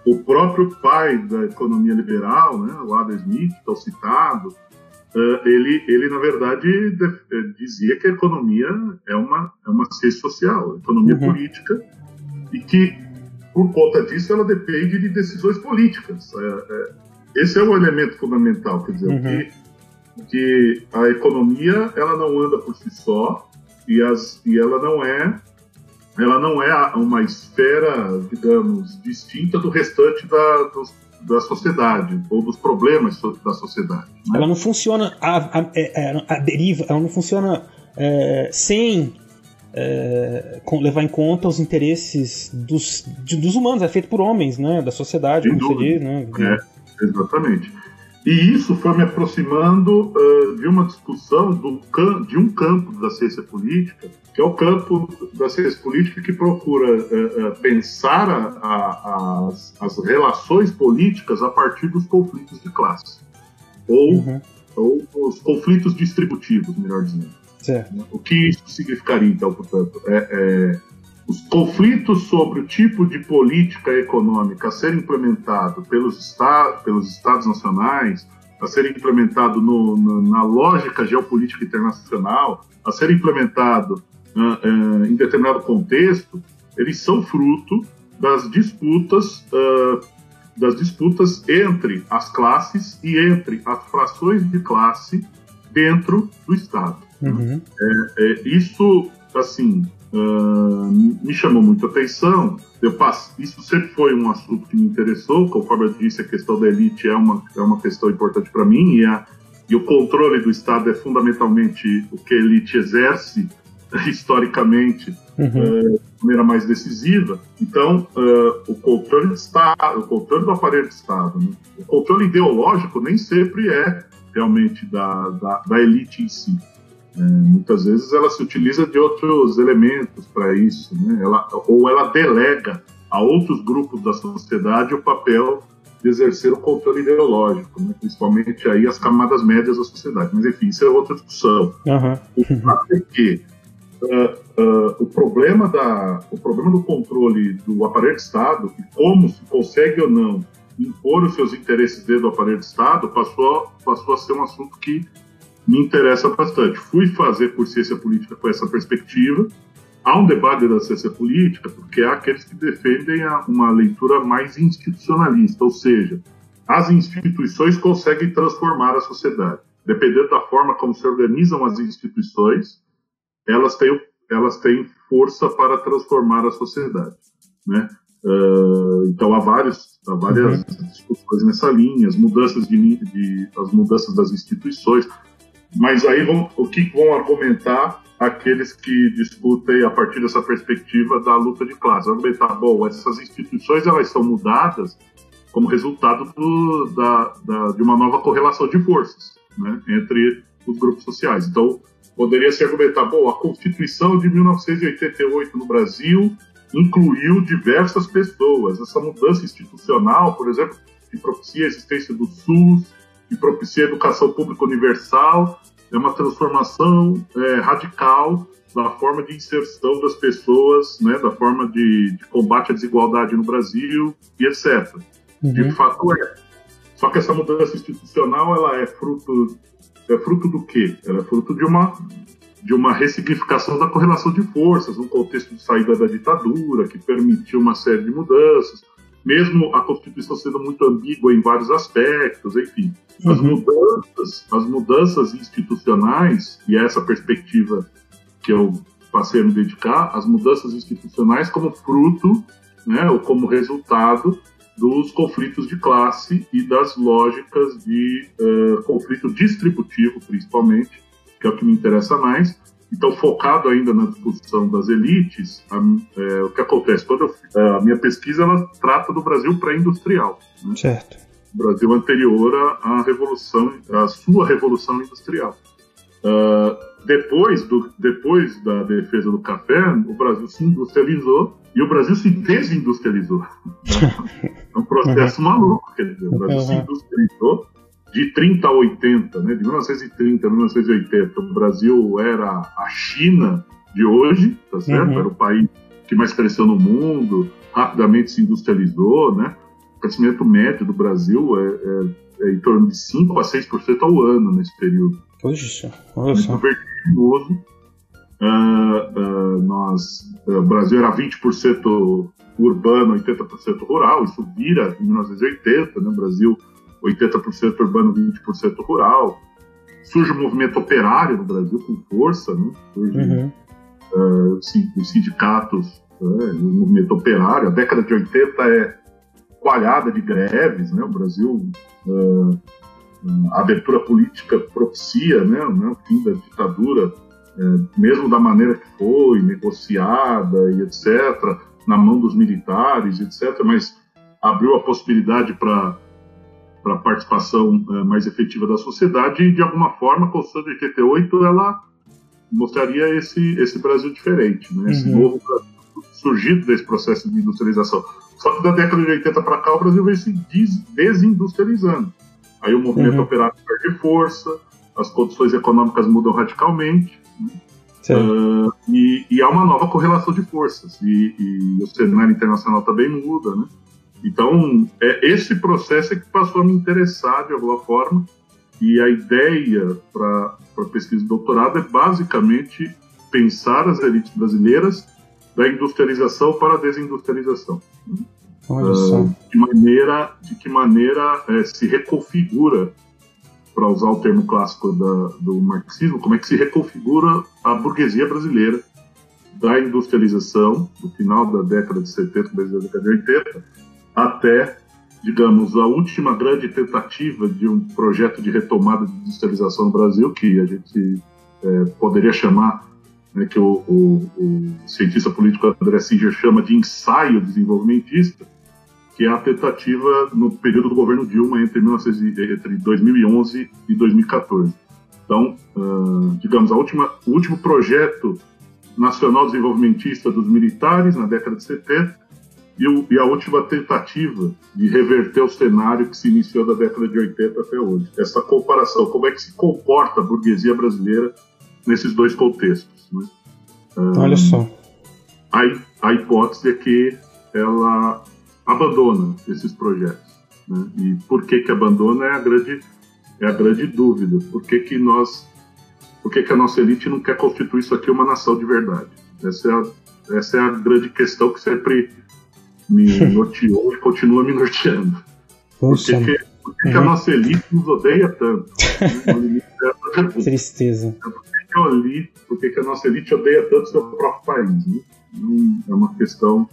o próprio pai da economia liberal, né, o Adam Smith, que é citado, uh, ele, ele, na verdade, de, eh, dizia que a economia é uma, é uma ciência social, economia uhum. política, e que, por conta disso, ela depende de decisões políticas. É, é, esse é o elemento fundamental, quer dizer, uhum. que, que a economia ela não anda por si só e, as, e ela não é ela não é uma esfera, digamos, distinta do restante da, da sociedade ou dos problemas da sociedade. Né? Ela não funciona a, a, a, é, a, deriva, ela não funciona é, sem é, levar em conta os interesses dos, de, dos humanos, é feito por homens, né, da sociedade, como você diz, né? É, exatamente. E isso foi me aproximando uh, de uma discussão do de um campo da ciência política, que é o campo da ciência política que procura uh, uh, pensar a, a, as, as, relações políticas a partir dos conflitos de classe. Ou, uhum. ou os conflitos distributivos, melhor dizendo. Certo. O que isso significaria, então, portanto? É, é os conflitos sobre o tipo de política econômica a ser implementado pelos, estados, pelos estados nacionais, a ser implementado no, no, na lógica geopolítica internacional, a ser implementado uh, uh, em determinado contexto, eles são fruto das disputas uh, das disputas entre as classes e entre as frações de classe dentro do Estado. Uhum. É, é, isso, assim, uh, me chamou muito a atenção. Eu passo, isso sempre foi um assunto que me interessou. Conforme eu disse, a questão da elite é uma, é uma questão importante para mim e, a, e o controle do Estado é fundamentalmente o que a elite exerce (laughs) historicamente uhum. uh, de maneira mais decisiva. Então, uh, o controle do Estado, o controle do aparelho de Estado, né? o controle ideológico nem sempre é realmente da, da, da elite em si. É, muitas vezes ela se utiliza de outros elementos para isso, né? ela, ou ela delega a outros grupos da sociedade o papel de exercer o controle ideológico, né? principalmente aí as camadas médias da sociedade. Mas enfim, isso é outra discussão. Uhum. O fato é que uh, uh, o, problema da, o problema do controle do aparelho de Estado, e como se consegue ou não impor os seus interesses dentro do aparelho de Estado, passou, passou a ser um assunto que me interessa bastante. Fui fazer por ciência política com essa perspectiva. Há um debate da ciência política, porque há aqueles que defendem uma leitura mais institucionalista, ou seja, as instituições conseguem transformar a sociedade. Dependendo da forma como se organizam as instituições, elas têm, elas têm força para transformar a sociedade. Né? Uh, então há, vários, há várias uhum. discussões nessa linha, as mudanças, de, de, as mudanças das instituições, mas aí vão, o que vão argumentar aqueles que discutem a partir dessa perspectiva da luta de classe? Vão argumentar, bom, essas instituições elas são mudadas como resultado do, da, da, de uma nova correlação de forças né, entre os grupos sociais. Então, poderia se argumentar, bom, a Constituição de 1988 no Brasil incluiu diversas pessoas. Essa mudança institucional, por exemplo, que propicia a existência do SUS, que propicia a educação pública universal, é uma transformação é, radical da forma de inserção das pessoas, né, da forma de, de combate à desigualdade no Brasil e etc. Uhum. De fato é. Só que essa mudança institucional ela é fruto é fruto do quê? Ela é fruto de uma de uma ressignificação da correlação de forças, no contexto de saída da ditadura, que permitiu uma série de mudanças, mesmo a Constituição sendo muito ambígua em vários aspectos, enfim. As uhum. mudanças, as mudanças institucionais, e é essa perspectiva que eu passei a me dedicar, as mudanças institucionais como fruto, né, ou como resultado dos conflitos de classe e das lógicas de uh, conflito distributivo, principalmente, que é o que me interessa mais, Então, focado ainda na discussão das elites, a, é, o que acontece? Quando eu, é, a minha pesquisa ela trata do Brasil pré-industrial. Né? Certo. O Brasil anterior à, à revolução, à sua revolução industrial. Uh, depois, do, depois da defesa do café, o Brasil se industrializou e o Brasil se desindustrializou. (laughs) é um processo uhum. maluco, quer dizer, o Brasil uhum. se industrializou de 30 a 80, né, de 1930 a 1980, o Brasil era a China de hoje, tá certo? Uhum. Era o país que mais cresceu no mundo, rapidamente se industrializou, né? O crescimento médio do Brasil é, é, é em torno de 5 a 6% ao ano nesse período. Poxa, olha só. Muito vertiginoso. Uh, uh, nós, uh, o Brasil era 20% urbano, 80% rural, isso vira em 1980, né? O Brasil 80% urbano, 20% rural. Surge o movimento operário no Brasil com força, né? Surge uhum. uh, os sindicatos, uh, o movimento operário. A década de 80 é coalhada de greves, né? O Brasil, uh, a abertura política propicia né, né, o fim da ditadura, uh, mesmo da maneira que foi, negociada e etc., na mão dos militares, etc., mas abriu a possibilidade para para a participação é, mais efetiva da sociedade e, de alguma forma, a Constituição de 88 ela mostraria esse, esse Brasil diferente, né? esse uhum. novo Brasil surgido desse processo de industrialização. Só que da década de 80 para cá o Brasil vem se desindustrializando. Aí o movimento uhum. operário perde força, as condições econômicas mudam radicalmente, né? uh, e, e, há uma nova correlação de forças, e, e o cenário internacional também muda, né? Então, é, esse processo é que passou a me interessar de alguma forma, e a ideia para a pesquisa de doutorado é basicamente pensar as elites brasileiras da industrialização para a desindustrialização. Uh, de maneira, de que maneira é, se reconfigura, para usar o termo clássico da, do marxismo, como é que se reconfigura a burguesia brasileira da industrialização, no final da década de 70, da década de 80, até, digamos, a última grande tentativa de um projeto de retomada de industrialização no Brasil, que a gente é, poderia chamar, né, que o, o, o, cientista político André Singer chama de ensaio desenvolvimentista, que é a tentativa no período do governo Dilma entre, 19, entre 2011 e 2014. Então, uh, digamos, a última, o último projeto nacional desenvolvimentista dos militares na década de 70 e, o, e, a última tentativa de reverter o cenário que se iniciou da década de 80 até hoje. Essa comparação, como é que se comporta a burguesia brasileira nesses dois contextos. Né? Olha só. A, a hipótese é que ela abandona esses projetos. Né? E por que que abandona é a grande, é a grande dúvida. Por que que nós... Por que, que a nossa elite não quer constituir isso aqui uma nação de verdade? Essa é a, essa é a grande questão que sempre me norteou e continua me norteando. Poxa. Por que, por que, uhum. que a uhum. nossa elite nos odeia tanto? (laughs) Tristeza. Por que, a elite, por que a nossa elite odeia tanto seu próprio país? Né? é uma questão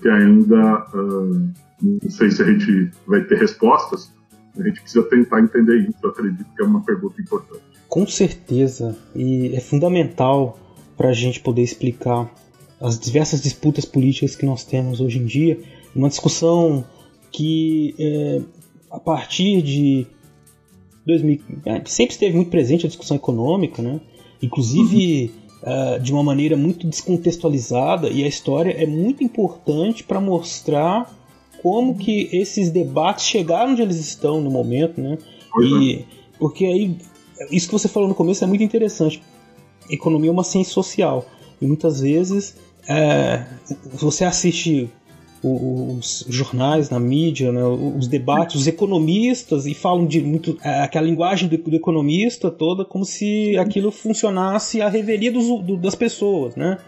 que ainda uh, não sei se a gente vai ter respostas. A gente precisa tentar entender isso. Eu acredito que é uma pergunta importante. Com certeza. E é fundamental para a gente poder explicar as diversas disputas políticas que nós temos hoje em dia, uma discussão que é, a partir de 2000, é, sempre esteve muito presente a discussão econômica, né? inclusive uhum. uh, de uma maneira muito descontextualizada, e a história é muito importante para mostrar como que esses debates chegaram onde eles estão no momento, né? E, é. porque aí, isso que você falou no começo é muito interessante. Economia é uma ciência social, e muitas vezes é, você assiste os jornais na mídia, né, os debates, os economistas e falam de muito é, aquela linguagem do, do, economista toda como se aquilo funcionasse a revelia dos, do, das pessoas, né?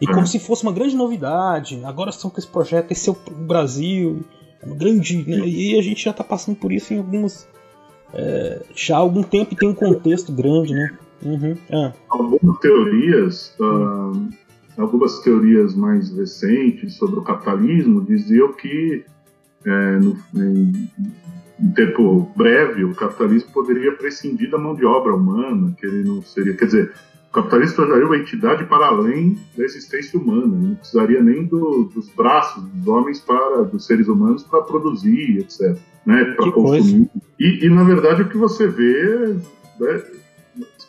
E como se fosse uma grande novidade. Agora estão com esse projeto, esse é o Brasil, é grande. Né, e a gente já está passando por isso em algumas é, já há algum tempo e tem um contexto grande, né? Uhum. Ah. Algumas teorias uh, algumas teorias mais recentes sobre o capitalismo diziam que é, no, em, em, tempo breve o capitalismo poderia prescindir da mão de obra humana, que ele não seria, quer dizer, O capitalismo tornaria uma entidade para além da existência humana. Não precisaria nem do, dos braços dos homens para, dos seres humanos para produzir, etc. Né, para consumir. E, e, na verdade, o que você vê, né,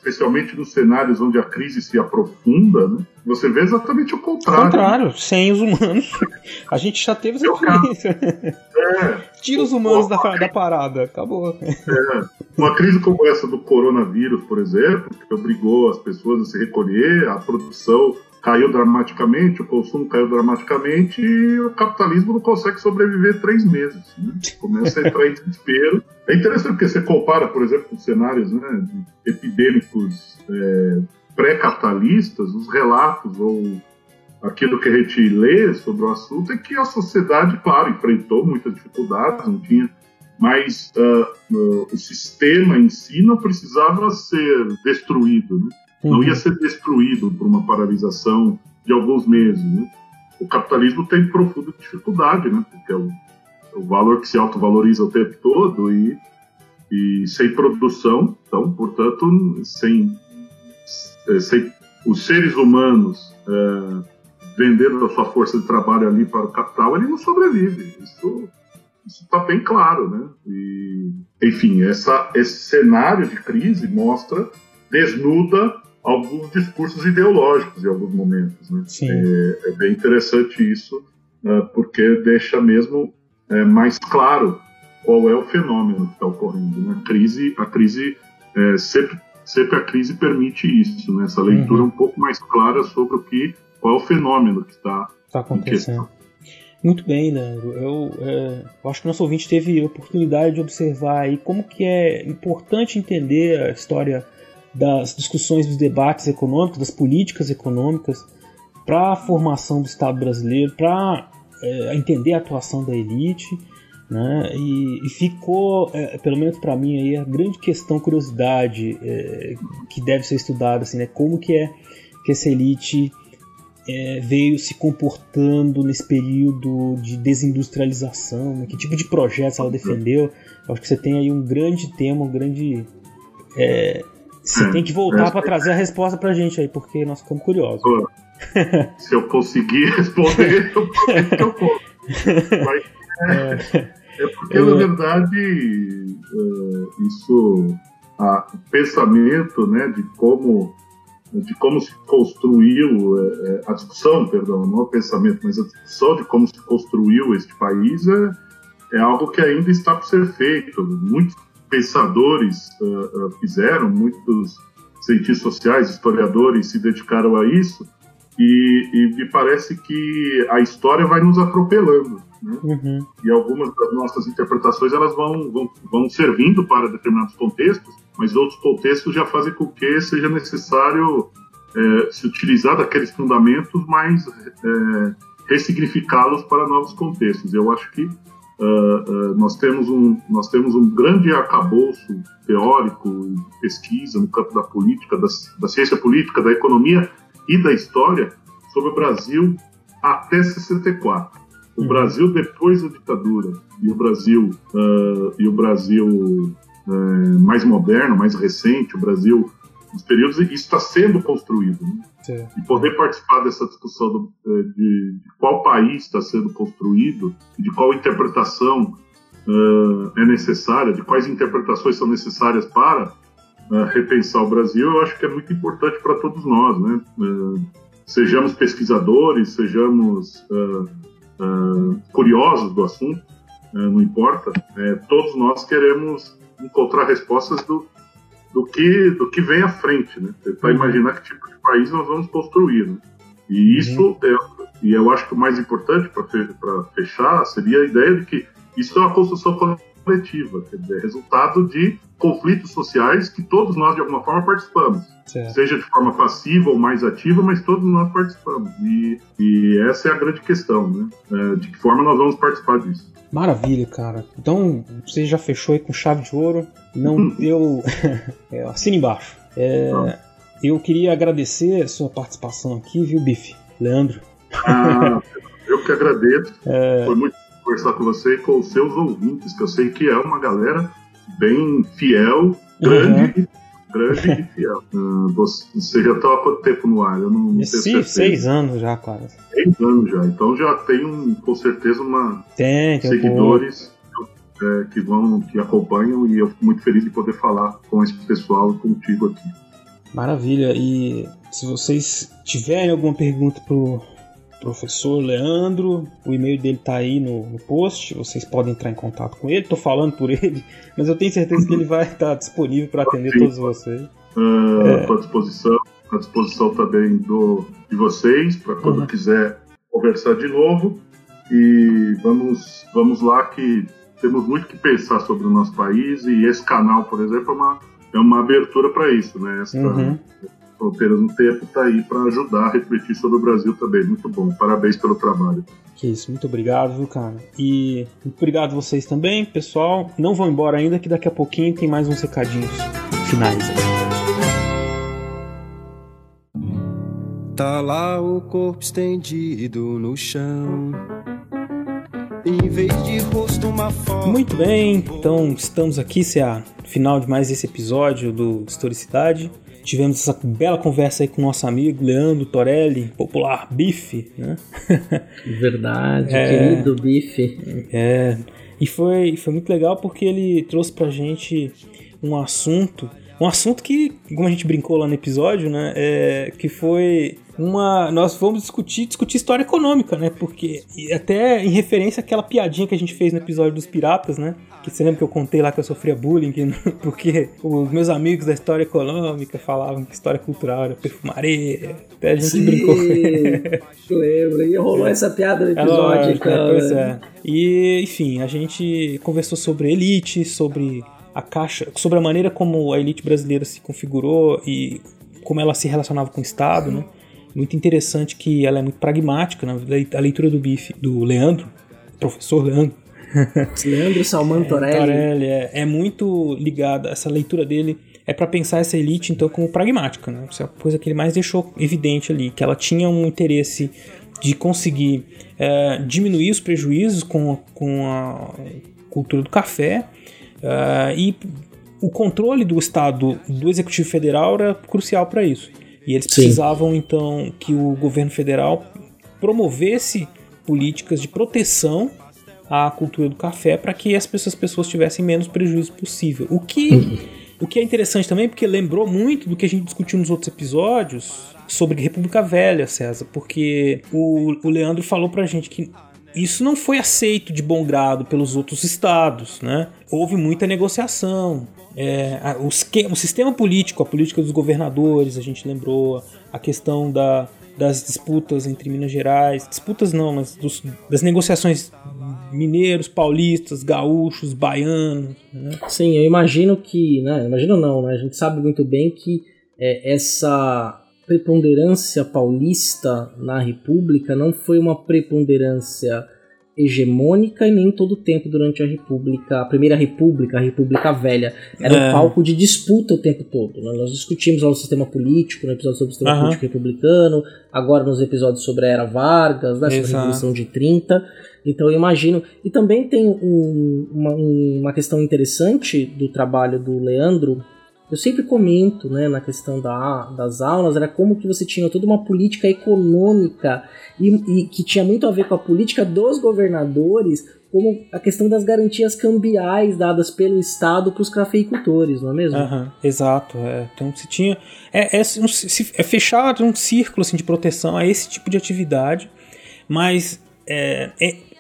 especialmente nos cenários onde a crise se aprofunda, né, você vê exatamente o contrário. O contrário, sem os humanos. (laughs) A gente já teve essa experiência. É, Tira os humanos da, da parada, acabou. É, uma crise como essa do coronavírus, por exemplo, que obrigou as pessoas a se recolher, a produção caiu dramaticamente, o consumo caiu dramaticamente e o capitalismo não consegue sobreviver três meses. Né? Começa a entrar em (laughs) desespero. É interessante porque você compara, por exemplo, com cenários né, epidêmicos é, pré-capitalistas, os relatos ou aquilo que a gente lê sobre o assunto é que a sociedade, claro, enfrentou muitas dificuldades, não tinha, mas uh, uh, o sistema em si não precisava ser destruído, né? Uhum. não ia ser destruído por uma paralisação de alguns meses. Né? O capitalismo tem profunda dificuldade, né? porque é o, é o valor que se autovaloriza o tempo todo e, e sem produção, então, portanto, sem, eh, sem os seres humanos uh, vendendo a sua força de trabalho ali para o capital, ele não sobrevive. Isso está bem claro, né? E, enfim, essa, esse cenário de crise mostra, desnuda alguns discursos ideológicos em alguns momentos. Né? É, é, bem interessante isso, né? porque deixa mesmo é, mais claro qual é o fenômeno que está ocorrendo. Né? A crise, a crise é, sempre, sempre a crise permite isso, né? essa leitura uhum. um pouco mais clara sobre o que qual é o fenômeno que está tá acontecendo. Muito bem, Leandro. Eu, é, eu, acho que nosso ouvinte teve a oportunidade de observar aí como que é importante entender a história das discussões dos debates econômicos, das políticas econômicas para a formação do Estado brasileiro, para é, entender a atuação da elite, né? E, e ficou, é, pelo menos para mim aí, a grande questão, curiosidade é, que deve ser estudada, assim, né? Como que é que essa elite veio se comportando nesse período de desindustrialização, né? que tipo de projetos ela defendeu. Eu acho que você tem aí um grande tema, um grande. É, você é, tem que voltar é. para trazer a resposta para a gente aí, porque nós ficamos curiosos. (laughs) Se eu conseguir responder, eu eu posso. Mas, é, é porque, na verdade, é, isso, a, o pensamento né, de como de como se construiu é, é, a discussão, perdão, não o pensamento, mas a discussão de como se construiu este país é, é algo que ainda está por ser feito. Muitos pensadores uh, uh, fizeram, muitos cientistas sociais, historiadores se dedicaram a isso, e, e me parece que a história vai nos atropelando. Né? Uhum. E algumas das nossas interpretações elas vão, vão, vão servindo para determinados contextos, mas outros contextos já fazem com que seja necessário é, se utilizar daqueles fundamentos, mas é, ressignificá-los para novos contextos. Eu acho que uh, uh, nós, temos um, nós temos um grande arcabouço teórico pesquisa no campo da política, da, da ciência política, da economia e da história sobre o Brasil até 64. O uhum. Brasil depois da ditadura e o Brasil uh, e o Brasil é, mais moderno, mais recente, o Brasil, os períodos, isso está sendo construído. Né? E poder participar dessa discussão do, é, de, de, qual país está sendo construído, de qual interpretação uh, é necessária, de quais interpretações são necessárias para uh, repensar o Brasil, eu acho que é muito importante para todos nós. Né? Uh, sejamos pesquisadores, sejamos curiosos do assunto, não importa, é, todos nós queremos encontrar respostas do, do, que, do que vem à frente, né? Tentar uhum. imaginar que tipo de país nós vamos construir, né? E uhum. isso, uhum. é, e eu acho que o mais importante para fechar seria a ideia de que isso é uma construção coletiva, quer dizer, resultado de conflitos sociais que todos nós, de alguma forma, participamos. Certo. Seja de forma passiva ou mais ativa, mas todos nós participamos. E, e essa é a grande questão, né? É, de que forma nós vamos participar disso. Maravilha, cara. Então, você já fechou aí com chave de ouro. Não deu. é, assina embaixo. É, eu queria agradecer a sua participação aqui, viu, Bife? Leandro. Ah, (laughs) eu que agradeço. É... Foi muito conversar com você e com os seus ouvintes, que eu sei que é uma galera bem fiel, grande uhum. grande e fiel. (laughs) Uh, você já está há quanto tempo no ar? Eu não, não certeza. Seis anos já, cara. Seis anos já. Então já tem um, com certeza uma tem, tem seguidores um é, que vão, que acompanham e eu fico muito feliz de poder falar com esse pessoal e contigo aqui. Maravilha. E se vocês tiverem alguma pergunta pro professor Leandro, o e-mail dele tá aí no, no, post, vocês podem entrar em contato com ele, tô falando por (laughs) ele, mas eu tenho certeza que ele vai estar disponível para atender todos vocês. Uh, é. à disposição, à disposição também do, de vocês, para quando uhum. quiser conversar de novo. E vamos, vamos lá que temos muito que pensar sobre o nosso país e esse canal, por exemplo, é uma, é uma abertura para isso, né? Essa, uhum. Fronteiras no Tempo está aí para ajudar a refletir sobre o Brasil também. Muito bom. Parabéns pelo trabalho. Que isso, muito obrigado, viu, cara? E muito obrigado vocês também, pessoal. Não vão embora ainda, que daqui a pouquinho tem mais uns recadinhos finais aí. Tá lá o corpo estendido no chão. Em vez de rosto, uma foto. Muito bem, então estamos aqui, se é a final de mais esse episódio do Historicidade. Tivemos essa bela conversa aí com o nosso amigo Leandro Torelli, popular Bife, né? (laughs) Verdade, é, querido Bife. É, e foi, foi muito legal porque ele trouxe pra gente um assunto, um assunto que, como a gente brincou lá no episódio, né, é, que foi uma. Nós vamos discutir, discutir história econômica, né? Porque. até em referência àquela piadinha que a gente fez no episódio dos piratas, né? Que você lembra que eu contei lá que eu sofria bullying, que, (laughs) porque os meus amigos da história econômica falavam que história cultural era perfumaria. Até a gente Sim, brincou. lembro. E rolou essa piada no episódio, é, então. Pois é. E, enfim, a gente conversou sobre elite, sobre a caixa, sobre a maneira como a elite brasileira se configurou e como ela se relacionava com o Estado, né? muito interessante que ela é muito pragmática. Né? A leitura do Bife, do Leandro, professor Leandro. (laughs) Leandro Salman Torelli. É, Torelli é, é, muito ligada, essa leitura dele é para pensar essa elite então como pragmática. Né? Essa é a coisa que ele mais deixou evidente ali, que ela tinha um interesse de conseguir é, diminuir os prejuízos com, com a cultura do café é, e o controle do Estado, do Executivo Federal era crucial para isso. E eles precisavam Sim. então que o governo federal promovesse políticas de proteção à cultura do café para que as pessoas, as pessoas tivessem menos prejuízo possível. O que, uhum. o que é interessante também, porque lembrou muito do que a gente discutiu nos outros episódios sobre República Velha, César, porque o, o Leandro falou pra gente que isso não foi aceito de bom grado pelos outros estados, né? Houve muita negociação, é, o, o, sistema político, a política dos governadores, a gente lembrou, a questão da, das disputas entre Minas Gerais, disputas não, mas dos, das negociações mineiros, paulistas, gaúchos, baianos. Né? Sim, eu imagino que, né, imagino não, né, a gente sabe muito bem que é, essa preponderância paulista na República não foi uma preponderância hegemônica e nem todo o tempo durante a República, a Primeira República, a República Velha. Era é. um palco de disputa o tempo todo. Né? Nós discutimos lá o sistema político, no episódio sobre o sistema uhum. político republicano, agora nos episódios sobre a Era Vargas, né, sobre a Revolução de 30. Então eu imagino. E também tem um, uma, uma questão interessante do trabalho do Leandro, eu sempre comento né, na questão da, das aulas, era como que você tinha toda uma política econômica e, e, que tinha muito a ver com a política dos governadores, como a questão das garantias cambiais dadas pelo Estado para os cafeicultores, não é mesmo? Uhum, exato. É. Então se tinha. É, é, um, é fechado um círculo assim, de proteção a esse tipo de atividade, mas é, é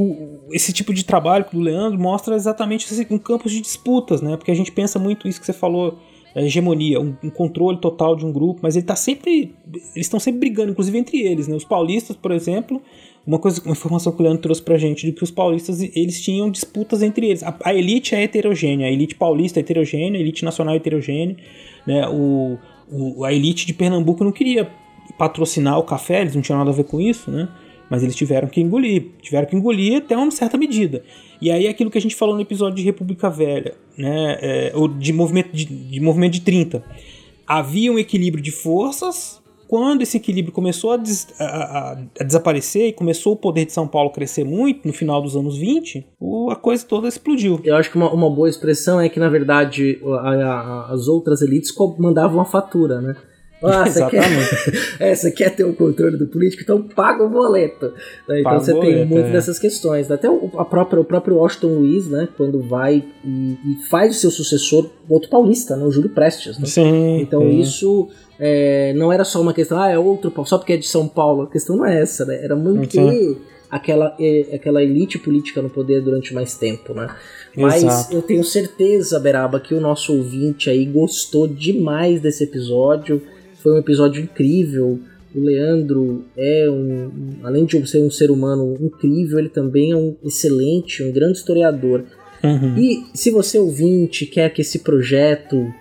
o, esse tipo de trabalho do Leandro mostra exatamente um campos de disputas, né? Porque a gente pensa muito isso que você falou, a hegemonia, um, um, controle total de um grupo, mas ele tá sempre. Eles estão sempre brigando, inclusive entre eles, né? Os paulistas, por exemplo, uma coisa, uma informação que o Leandro trouxe pra gente de que os paulistas eles tinham disputas entre eles. A, a elite é heterogênea, a elite paulista é heterogênea, a elite nacional é heterogênea, né? O, o, a elite de Pernambuco não queria patrocinar o café, eles não tinham nada a ver com isso, né? Mas eles tiveram que engolir, tiveram que engolir até uma certa medida. E aí aquilo que a gente falou no episódio de República Velha, né, é, ou de movimento de, de movimento de 30. Havia um equilíbrio de forças, quando esse equilíbrio começou a, des, a, a, a, desaparecer e começou o poder de São Paulo crescer muito no final dos anos 20, o, a coisa toda explodiu. Eu acho que uma, uma boa expressão é que, na verdade, as outras elites mandavam a fatura, né? Ah, você quer, (laughs) é, você quer ter o controle do político, então paga o boleto. Né? Então paga você boleto, tem muito é. dessas questões. Né? Até o, a própria, o próprio Washington Luiz, né, quando vai e, e faz o seu sucessor, outro paulista, né, o Júlio Prestes. Né? Sim, então sim. isso é, não era só uma questão, ah, é outro, só porque é de São Paulo. A questão não é essa, né? Era manter aquela, aquela elite política no poder durante mais tempo, né? Mas Exato. eu tenho certeza, Beraba, que o nosso ouvinte aí gostou demais desse episódio foi um episódio incrível. O Leandro é um, além de ser um ser humano incrível, ele também é um excelente, um grande historiador. Uhum. E se você ouvinte quer que esse projeto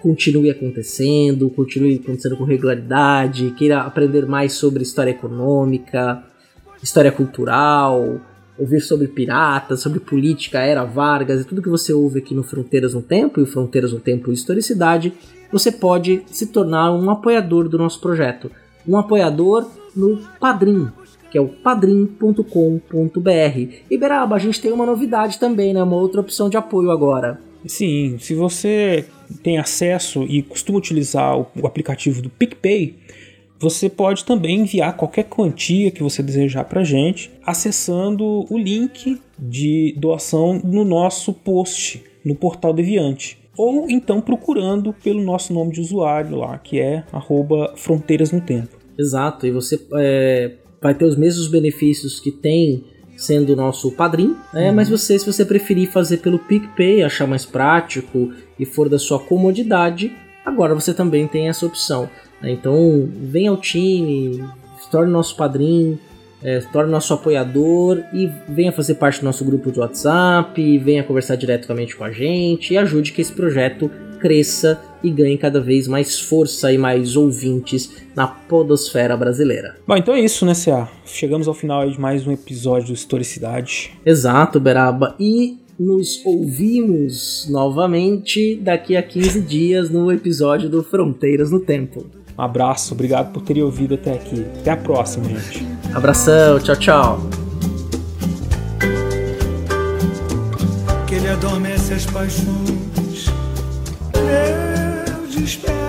continue acontecendo, continue acontecendo com regularidade, queira aprender mais sobre história econômica, história cultural, ouvir sobre piratas, sobre política, era Vargas e tudo que você ouve aqui no Fronteiras no Tempo e o Fronteiras no Tempo e Historicidade, você pode se tornar um apoiador do nosso projeto. Um apoiador no Padrim, que é o padrim.com.br. E Beraba, a gente tem uma novidade também, né? Uma outra opção de apoio agora. Sim, se você tem acesso e costuma utilizar o, aplicativo do PicPay, você pode também enviar qualquer quantia que você desejar para gente, acessando o link de doação no nosso post no portal Deviante ou então procurando pelo nosso nome de usuário lá, que é Fronteiras no Tempo. Exato, e você é, vai ter os mesmos benefícios que tem sendo nosso padrinho, né? Uhum. mas você, se você preferir fazer pelo PicPay, achar mais prático e for da sua comodidade, agora você também tem essa opção. Né? Então, vem ao time, se torne nosso padrinho, é, torne nosso apoiador e venha fazer parte do nosso grupo de WhatsApp, venha conversar diretamente com a gente e ajude que esse projeto cresça e ganhe cada vez mais força e mais ouvintes na podosfera brasileira. Bom, então é isso, né, CA? Chegamos ao final de mais um episódio do Historicidade. Exato, Beraba. E nos ouvimos novamente daqui a 15 dias no episódio do Fronteiras no Tempo. Um abraço, obrigado por terem ouvido até aqui. Até a próxima, gente. Abração, tchau, tchau. Que ele adormece as paixões. Desperto.